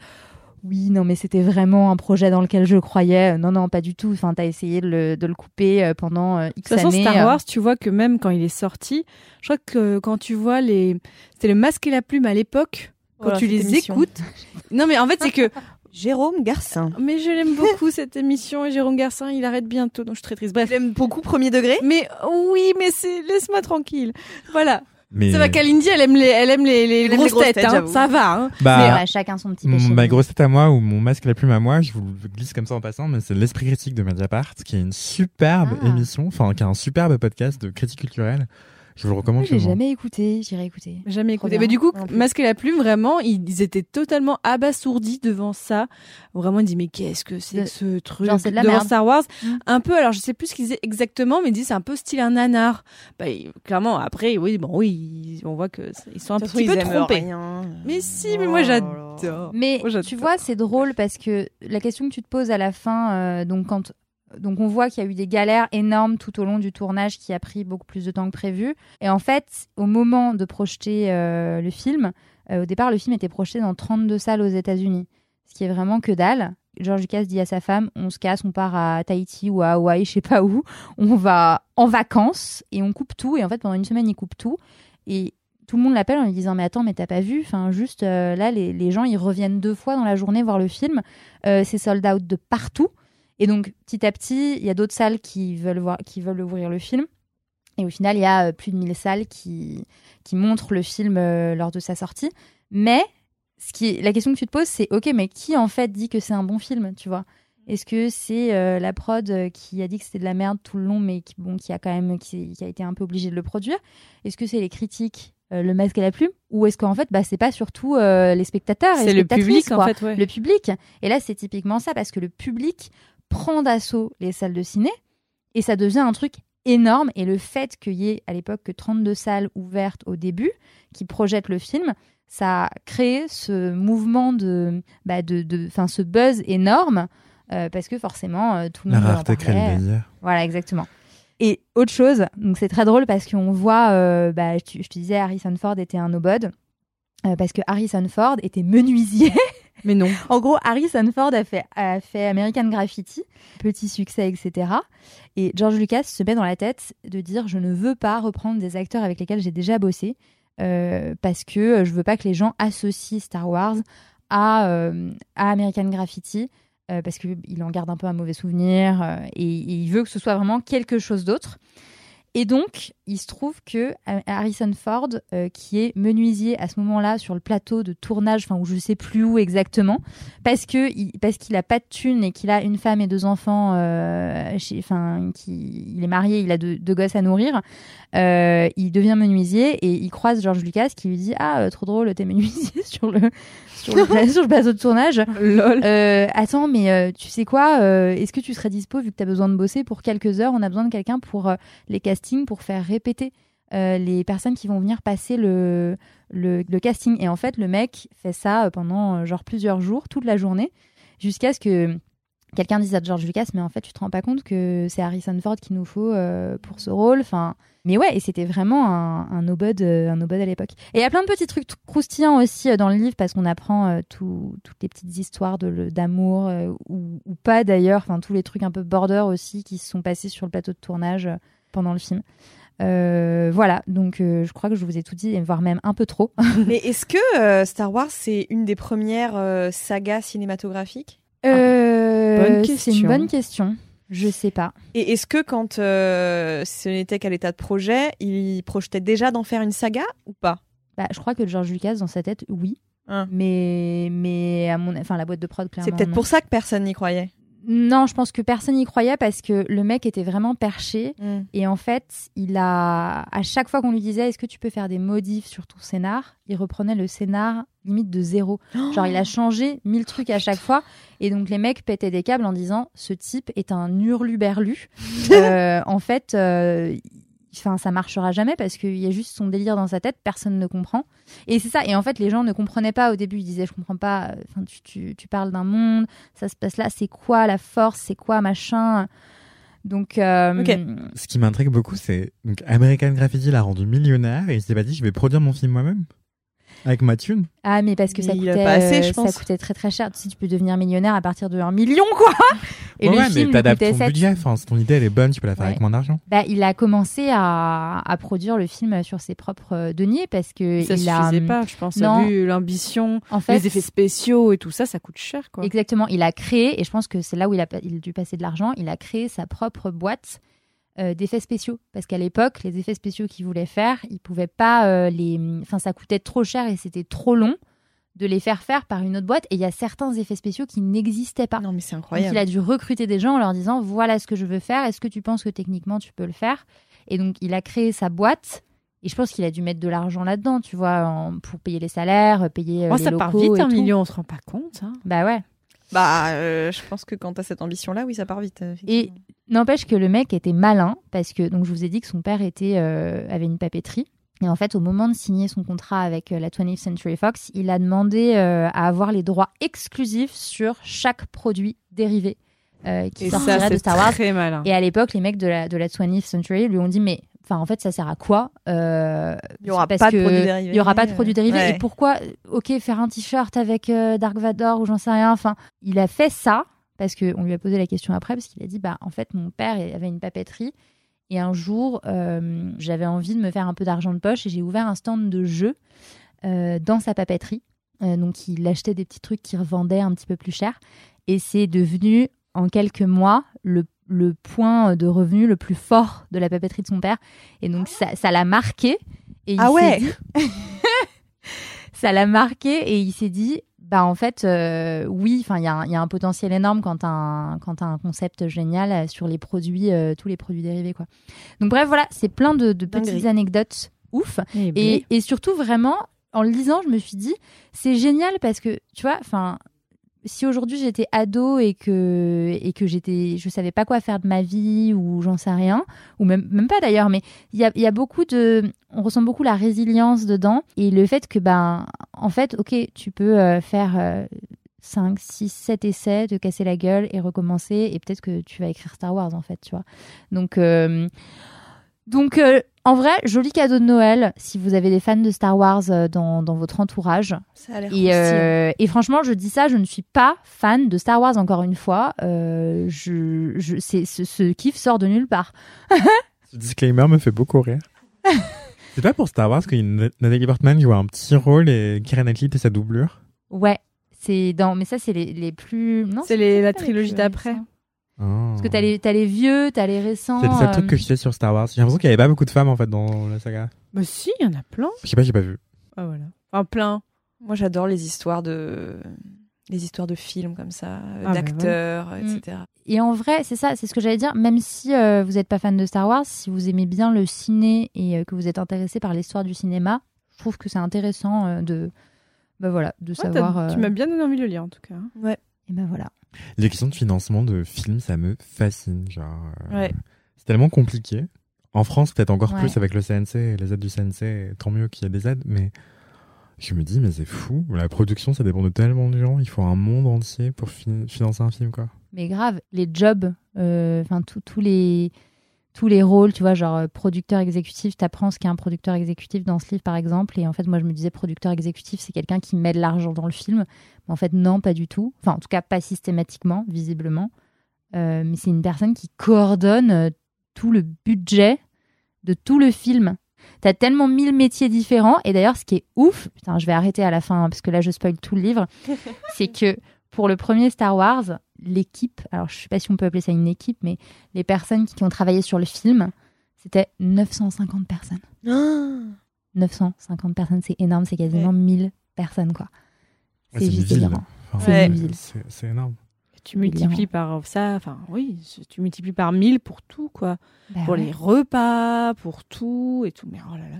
S2: oui, non, mais c'était vraiment un projet dans lequel je croyais. Euh, Non, non, pas du tout. Enfin, t'as essayé de le, de le couper euh, pendant euh, X
S4: De toute façon,
S2: années.
S4: Star. Wars, tu vois que même quand il est sorti, je crois que quand tu vois les. C'était le masque et la plume à l'époque, quand
S3: Voilà,
S4: tu les
S3: émission.
S4: écoutes. (laughs) Non, mais en fait, c'est que. (laughs)
S3: Jérôme Garcin.
S4: Mais je l'aime (laughs) beaucoup cette émission et Jérôme Garcin, il arrête bientôt, donc je suis très triste. Bref.
S3: J'aime beaucoup premier degré.
S4: Mais oui, mais c'est laisse-moi tranquille. Voilà.
S1: Mais
S4: Ça va, Kalindi, elle aime les, elle aime les, les
S3: Elle aime les
S4: grosses
S3: grosses
S4: têtes,
S3: têtes,
S4: hein. ça va. Hein.
S1: bah,
S2: Mais voilà, chacun son petit péché.
S1: ma grosse tête à moi ou mon masque la plume à moi, je vous le glisse comme ça en passant, mais c'est l'esprit critique de Mediapart, qui est une superbe
S2: Ah.
S1: émission, enfin, qui est un superbe podcast de critique culturelle. Je vous le recommande.
S2: J'ai jamais écouté, j'irai écouter.
S4: Jamais
S2: Trop
S4: écouté.
S2: bien.
S4: Mais du coup,
S3: Non plus.
S4: Masque et la plume, vraiment, ils étaient totalement abasourdis devant ça. Vraiment, ils disent mais qu'est-ce que c'est que ce truc
S2: genre, de la
S4: devant
S2: merde.
S4: Star Wars
S2: Mm.
S4: Un peu. Alors, je sais plus ce qu'ils disaient exactement, mais ils disent c'est un peu style un nanar. Bah, clairement, après, oui, bon, oui, on voit que c'est- ils sont un petit peu trompés.
S3: rien.
S4: Mais si, mais
S3: Oh
S4: moi j'adore.
S2: Mais
S4: Moi,
S2: tu vois, c'est drôle parce que la question que tu te poses à la fin, euh, donc quand donc on voit qu'il y a eu des galères énormes tout au long du tournage qui a pris beaucoup plus de temps que prévu. Et en fait, au moment de projeter euh, le film, euh, au départ, le film était projeté dans 32 salles aux États-Unis, ce qui est vraiment que dalle. George Lucas dit à sa femme, on se casse, on part à Tahiti ou à Hawaï, je sais pas où, on va en vacances et on coupe tout. Et en fait, pendant une semaine, il coupe tout. Et tout le monde l'appelle en lui disant mais attends mais t'as pas vu? Enfin juste euh, là les, les gens ils reviennent deux fois dans la journée voir le film c'est sold out de partout Et donc, petit à petit, il y a d'autres salles qui veulent, voir, qui veulent ouvrir le film. Et au final, il y a euh, plus de 1000 salles qui, qui montrent le film euh, lors de sa sortie. Mais ce qui, la question que tu te poses, c'est OK, mais qui en fait dit que c'est un bon film, tu vois? Est-ce que c'est euh, la prod qui a dit que c'était de la merde tout le long, mais qui, bon, qui a quand même qui, qui a été un peu obligé de le produire? Est-ce que c'est les critiques, euh, le masque et la plume? Ou est-ce qu'en fait, bah, c'est pas surtout euh, les spectateurs
S4: C'est le public
S2: quoi?
S4: en fait, ouais.
S2: le public. Et là, c'est typiquement ça, parce que le public prend d'assaut les salles de ciné et ça devient un truc énorme. Et le fait qu'il y ait à l'époque que 32 salles ouvertes au début qui projettent le film, ça a créé ce mouvement de, bah, de, de, enfin, ce buzz énorme. euh, parce que forcément, euh, tout le
S1: La
S2: monde en
S1: rareté crée le désir.
S2: Voilà, exactement. Et autre chose, donc c'est très drôle parce qu'on voit, euh, bah, je, te- disais, Harrison Ford était un nobody. euh, parce que Harrison Ford était menuisier. (laughs)
S4: Mais non. (laughs)
S2: en gros, Harrison Ford a fait, American Graffiti, petit succès, etc. Et George Lucas se met dans la tête de dire je ne veux pas reprendre des acteurs avec lesquels j'ai déjà bossé euh, parce que je veux pas que les gens associent Star Wars à, euh, American Graffiti euh, parce qu'il en garde un peu un mauvais souvenir euh, et il veut que ce soit vraiment quelque chose d'autre. Et donc, il se trouve que euh, Harrison Ford, euh, qui est menuisier à ce moment-là sur le plateau de tournage, enfin où je sais plus où exactement, parce que il, parce qu'il a pas de thune et qu'il a une femme et deux enfants, euh, enfin qui il est marié, il a deux, deux gosses à nourrir, euh, il devient menuisier et il croise George Lucas qui lui dit ah trop drôle t'es menuisier (laughs) sur le sur le, pla- sur le plateau de tournage. (laughs)
S4: Lol.
S2: Attends, mais tu sais quoi Est-ce que tu serais dispo vu que tu as besoin de bosser pour quelques heures? On a besoin de quelqu'un pour les castings, pour faire répéter euh, les personnes qui vont venir passer le, le, casting. Et en fait, le mec fait ça euh, pendant euh, genre plusieurs jours, toute la journée, jusqu'à ce que quelqu'un dise à George Lucas, mais en fait, tu te rends pas compte que c'est Harrison Ford qu'il nous faut pour ce rôle. Enfin, mais ouais, et c'était vraiment un, un no-bud, euh, un à l'époque. Et il y a plein de petits trucs croustillants aussi dans le livre parce qu'on apprend tout- toutes les petites histoires d'amour ou, ou pas d'ailleurs, enfin tous les trucs un peu border aussi qui se sont passés sur le plateau de tournage pendant le film. Euh, voilà, donc euh, je crois que je vous ai tout dit, voire même un peu trop. (laughs)
S3: Mais est-ce que euh, Star Wars, c'est une des premières euh, sagas cinématographiques?
S2: Euh,
S4: bonne
S2: c'est une bonne question. Je sais pas.
S3: Et est-ce que quand euh, ce n'était qu'à l'état de projet, il projetait déjà d'en faire une saga ou pas?
S2: Bah, je crois que George Lucas, dans sa tête, oui.
S3: Hein.
S2: Mais, mais à mon, enfin, la boîte de prod, clairement.
S3: C'est peut-être pour ça que personne n'y croyait.
S2: Non, je pense que personne n'y croyait parce que le mec était vraiment perché.
S3: Mm.
S2: Et en fait, il a, à chaque fois qu'on lui disait, est-ce que tu peux faire des modifs sur ton scénar, il reprenait le scénar limite de zéro. (gasps) Genre, il a changé mille trucs à chaque fois. Et donc, les mecs pétaient des câbles en disant, ce type est un hurluberlu. (laughs) Euh, en fait, euh, enfin, ça marchera jamais parce qu'il y a juste son délire dans sa tête, personne ne comprend. Et c'est ça. Et en fait, les gens ne comprenaient pas au début. Ils disaient, je comprends pas. Enfin, tu, tu, tu parles d'un monde, ça se passe là. C'est quoi la force C'est quoi machin? Donc, euh,
S3: Ok.
S1: Ce qui m'intrigue beaucoup, c'est donc American Graffiti l'a rendu millionnaire et il s'est pas dit je vais produire mon film moi-même avec ma thune.
S2: ah, mais parce que ça
S3: Mais il a
S2: coûtait,
S3: pas assez, je
S2: euh, ça
S3: pense.
S2: coûtait très très cher. Si tu peux devenir millionnaire à partir de 1 million, quoi. (laughs) Et
S1: ouais,
S2: le
S1: ouais,
S2: film
S1: mais t'adaptes ton
S2: 7.
S1: budget. Enfin, si ton idée elle est bonne, tu peux la faire
S2: Ouais.
S1: avec moins d'argent.
S2: Bah, il a commencé à, à produire le film sur ses propres euh, deniers parce que
S4: Ça
S2: il a,
S4: suffisait pas, je pense.
S2: non.
S4: Vu l'ambition,
S2: en fait,
S4: les effets spéciaux et tout ça, ça coûte cher, quoi.
S2: Exactement, il a créé, et je pense que c'est là où il a, il a dû passer de l'argent, il a créé sa propre boîte euh, d'effets spéciaux. Parce qu'à l'époque, les effets spéciaux qu'il voulait faire, il pouvait pas euh, les. Enfin, ça coûtait trop cher et c'était trop long de les faire faire par une autre boîte. Et il y a certains effets spéciaux qui n'existaient pas.
S3: Non, mais c'est
S2: Donc,
S3: incroyable.
S2: il a dû recruter des gens en leur disant voilà ce que je veux faire, est-ce que tu penses que techniquement tu peux le faire? Et donc, il a créé sa boîte. Et je pense qu'il a dû mettre de l'argent là-dedans, tu vois, en- pour payer les salaires, payer euh,
S4: Moi,
S2: les
S4: ça
S2: locaux
S4: part vite,
S2: et
S4: un
S2: tout.
S4: million, on se rend pas compte. hein.
S2: Bah ouais.
S3: Bah, euh, je pense que quand t'as cette ambition-là, oui, ça part vite. euh, effectivement.
S2: N'empêche que le mec était malin parce que donc je vous ai dit que son père était euh, avait une papeterie et en fait au moment de signer son contrat avec euh, la 20th Century Fox, il a demandé euh, à avoir les droits exclusifs sur chaque produit dérivé euh, qui
S4: Et ça,
S2: sortirait de Star Wars.
S4: très malin.
S2: Et à l'époque, les mecs de la de la 20th Century lui ont dit mais enfin en fait ça sert à quoi Euh,
S3: Il y aura pas de produits dérivés.
S2: Il y aura pas de produits dérivés. Et pourquoi Ok, faire un t-shirt avec euh, Dark Vador ou j'en sais rien. Enfin, il a fait ça parce qu'on lui a posé la question après parce qu'il a dit bah en fait mon père avait une papeterie et un jour euh, j'avais envie de me faire un peu d'argent de poche et j'ai ouvert un stand de jeux euh, dans sa papeterie. Euh, donc il achetait des petits trucs qu'il revendait un petit peu plus cher et c'est devenu en quelques mois le, le point de revenu le plus fort de la papeterie de son père. Et donc, ça ça l'a marqué. Et il
S3: Ah ouais.
S2: dit- (laughs) ça l'a marqué et il s'est dit bah en fait euh, oui enfin il y, a un- il y a un potentiel énorme quand t'as un quand t'as un concept génial euh, sur les produits euh, tous les produits dérivés quoi. Donc bref voilà c'est plein de, de petites anecdotes ouf.
S4: Eh ben,
S2: et, et surtout vraiment en le lisant je me suis dit c'est génial parce que tu vois enfin si aujourd'hui j'étais ado et que et que j'étais je savais pas quoi faire de ma vie ou j'en sais rien ou même même pas d'ailleurs mais il y a, y a beaucoup de on ressent beaucoup la résilience dedans et le fait que ben en fait ok tu peux euh, faire euh, 5 6 7 essais te casser la gueule et recommencer et peut-être que tu vas écrire Star Wars en fait tu vois. Donc euh, donc euh, en vrai joli cadeau de Noël si vous avez des fans de Star Wars euh, dans, dans votre entourage
S3: Ça a l'air
S2: et, euh, et franchement, je dis ça, je ne suis pas fan de Star Wars encore une fois. Euh, je, je, c'est, ce, ce kiff sort de nulle part.
S1: Ce disclaimer me fait beaucoup rire. (laughs) C'est pas pour Star Wars que Nathalie Portman joue un petit rôle et Kieran Knightley était sa doublure?
S2: Ouais, c'est dans, mais ça c'est les, les plus. Non,
S4: C'est les- la trilogie
S2: plus
S4: d'après.
S2: récents.
S1: Oh.
S2: Parce que t'as les, t'as les vieux, t'as les récents.
S1: C'est le seul
S2: euh,
S1: truc que je sais sur Star Wars. J'ai l'impression qu'il y avait pas beaucoup de femmes en fait dans la saga.
S4: Bah si, il y en a plein.
S1: Je sais pas, j'ai pas vu.
S4: Ah voilà. Enfin plein.
S3: Moi, j'adore les histoires de les histoires de films comme ça, euh,
S4: bah
S3: d'acteurs,
S2: voilà.
S3: etc.
S2: Et en vrai, c'est ça, c'est ce que j'allais dire. Même si euh, vous n'êtes pas fan de Star Wars, si vous aimez bien le ciné et euh, que vous êtes intéressé par l'histoire du cinéma, je trouve que c'est intéressant euh, de, bah voilà, de
S4: Ouais,
S2: savoir. euh,
S4: Tu m'as bien donné envie de le lire en tout cas. hein.
S2: Et ben voilà.
S1: Les questions de financement de films, ça me fascine. Genre, euh,
S3: Ouais.
S1: C'est tellement compliqué. En France, peut-être encore
S2: Ouais.
S1: plus avec le CNC et les aides du CNC. Tant mieux qu'il y ait des aides, mais je me dis, mais c'est fou. La production, ça dépend de tellement de gens. Il faut un monde entier pour fi- financer un film, quoi.
S2: Mais grave, les jobs, euh, enfin tous tous les tous les rôles, tu vois, genre euh, producteur exécutif, t'apprends ce qu'est un producteur exécutif dans ce livre par exemple, et en fait moi je me disais producteur exécutif c'est quelqu'un qui met de l'argent dans le film, mais en fait non pas du tout, enfin en tout cas pas systématiquement visiblement, Euh, mais c'est une personne qui coordonne euh, tout le budget de tout le film. T'as tellement mille métiers différents, et d'ailleurs ce qui est ouf, putain je vais arrêter à la fin hein, parce que là je spoil tout le livre, (laughs) c'est que pour le premier Star Wars, l'équipe, alors je sais pas si on peut appeler ça une équipe, mais les personnes qui ont travaillé sur le film, c'était 950 personnes. 950 personnes, c'est énorme, c'est quasiment 1000 personnes, quoi.
S1: Ouais,
S2: C'est juste
S1: ville.
S2: délirant.
S1: Enfin,
S2: C'est
S3: Ouais.
S1: énorme.
S4: Tu multiplies par ça, enfin oui, tu multiplies par 1000 pour tout quoi.
S2: Bah
S4: pour
S2: ouais.
S4: les repas, pour tout et tout. Mais oh là là.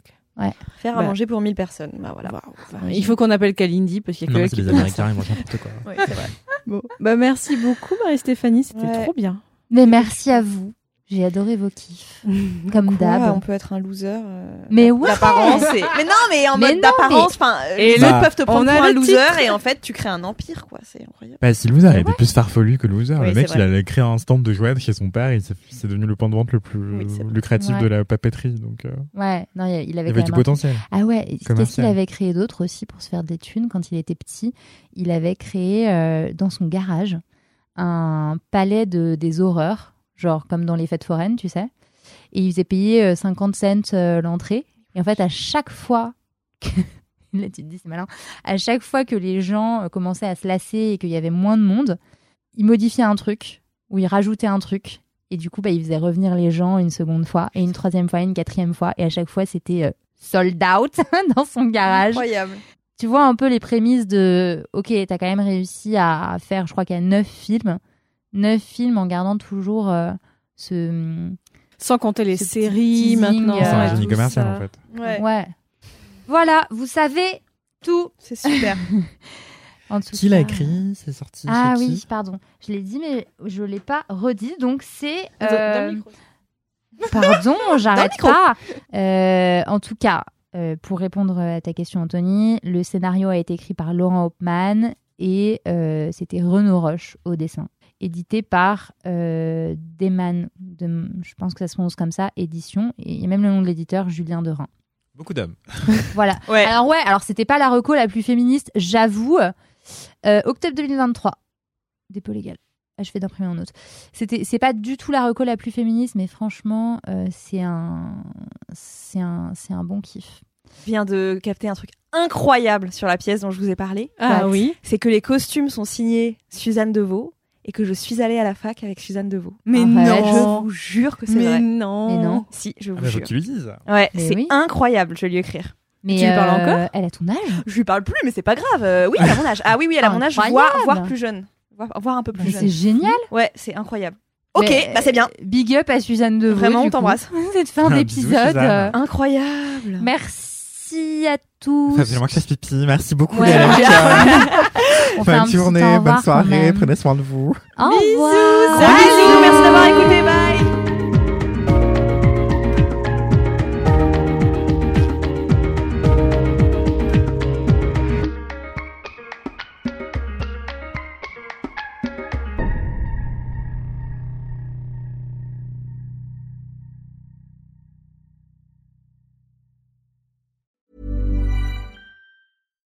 S3: Faire à
S4: Bah.
S3: manger pour 1000 personnes. Bah voilà.
S4: Waouh. Enfin, il faut qu'on appelle Kalindi parce qu'il y a que qui
S1: les Américains, ils mangent n'importe quoi. (laughs)
S3: Vrai.
S4: Bon. Bah merci beaucoup Marie-Stéphanie, c'était
S3: Ouais.
S4: trop bien.
S2: Mais merci à vous. J'ai adoré vos kiffs, (laughs) comme d'hab.
S3: on peut être un loser. euh,
S2: Mais ouais
S3: D'apparence. et- Mais non, mais en
S2: Mais
S3: mode
S2: non,
S3: d'apparence. Enfin, les
S1: le-
S3: autres peuvent te prendre
S4: on
S3: pour
S4: a
S3: un
S4: le
S3: loser
S4: titre.
S3: et en fait, tu crées un empire, quoi. C'est incroyable.
S1: Bah, si Loser était plus farfelu que Loser,
S3: Oui,
S1: le mec, il allait créer un stand de jouets chez son père, et c'est devenu le point de vente le plus
S3: Oui,
S1: lucratif
S2: Ouais.
S1: de la papeterie. Donc, euh,
S2: Ouais, non, il y a- il
S1: il
S2: avait
S1: avait du
S2: même un-
S1: potentiel.
S2: Ah ouais, et qu'est-ce qu'il avait créé d'autre aussi pour se faire des thunes quand il était petit? Il avait créé euh, dans son garage un palais de, des horreurs, genre comme dans les fêtes foraines, tu sais. Et il faisait payer euh, 50 cents euh, l'entrée. Et en fait, à chaque fois que... Là, tu te dis, c'est malin. À chaque fois que les gens euh, commençaient à se lasser et qu'il y avait moins de monde, il modifiait un truc ou il rajoutait un truc. Et du coup, bah, il faisait revenir les gens une seconde fois, et une troisième fois, une quatrième fois. Et à chaque fois, c'était euh, sold out (laughs) dans son garage.
S3: Incroyable.
S2: Tu vois un peu les prémices de OK, t'as quand même réussi à faire, je crois qu'il y a neuf films. Neuf films en gardant toujours euh, ce.
S4: Sans compter les séries
S2: teasing,
S4: maintenant.
S2: euh,
S1: C'est un génie
S4: tout
S1: commercial,
S4: ça.
S1: en fait.
S3: Ouais.
S2: Ouais. Voilà, vous savez tout.
S3: C'est super. (laughs)
S2: En tout
S1: Qui l'a écrit? C'est sorti
S2: Ah
S1: chez
S2: oui,
S1: qui?
S2: pardon. Je l'ai dit, mais je l'ai pas redit. Donc c'est. Euh. (laughs) Pardon, (laughs) j'arrête pas. Euh, en tout cas, euh, pour répondre à ta question, Anthony, le scénario a été écrit par Laurent Hauptmann et euh, c'était Renaud Roche au dessin. Édité par euh, Deman, de, je pense que ça se prononce comme ça, édition. Et il y a même le nom de l'éditeur, Julien Derain.
S1: Beaucoup d'hommes. (laughs)
S2: Voilà.
S3: Ouais.
S2: Alors ouais, alors c'était pas la reco la plus féministe, j'avoue. Euh, octobre 2023, dépôt légal. Achevé d'imprimer en autre. C'était, c'est pas du tout la reco la plus féministe, mais franchement, euh, c'est un, c'est un, c'est un bon kiff.
S3: Je viens de capter un truc incroyable sur la pièce dont je vous ai parlé.
S4: Ah
S2: What
S4: oui.
S3: C'est que les costumes sont signés Suzanne Deveau et que je suis allée à la fac avec Suzanne Deveau.
S4: Mais
S2: Arrête.
S3: Je
S4: non.
S3: vous jure que c'est
S4: Mais
S3: vrai.
S4: non.
S2: Mais non.
S3: Si, je vous
S1: Ah bah, faut
S3: jure.
S1: que tu lui dises.
S3: Ouais,
S2: Mais
S3: c'est
S2: oui.
S3: incroyable, je vais lui écrire.
S2: Mais
S4: Tu lui parles
S2: euh,
S4: encore?
S2: Elle a ton âge
S3: Je lui parle plus, mais c'est pas grave. Euh, oui, elle a mon âge. Ah oui, oui, elle a mon âge, voire,
S2: Incroyable.
S3: voire plus jeune. Voire, voire un peu plus
S2: Bah,
S3: jeune.
S2: C'est génial.
S3: Ouais, c'est incroyable. Ok,
S2: Mais,
S3: bah c'est bien.
S2: Big up à Suzanne Devaux.
S3: Vraiment, on t'embrasse. (laughs)
S2: Cette fin d'épisode. euh,
S3: Incroyable.
S2: Merci à tous.
S1: Faut absolument que je fasse pipi. Merci beaucoup,
S2: Ouais. (laughs) (laughs) On
S1: Bonne journée,
S2: revoir
S1: bonne soirée, prenez soin de vous.
S2: Au revoir.
S3: Bisous, merci d'avoir écouté. Bye.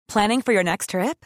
S7: Planning for your next trip?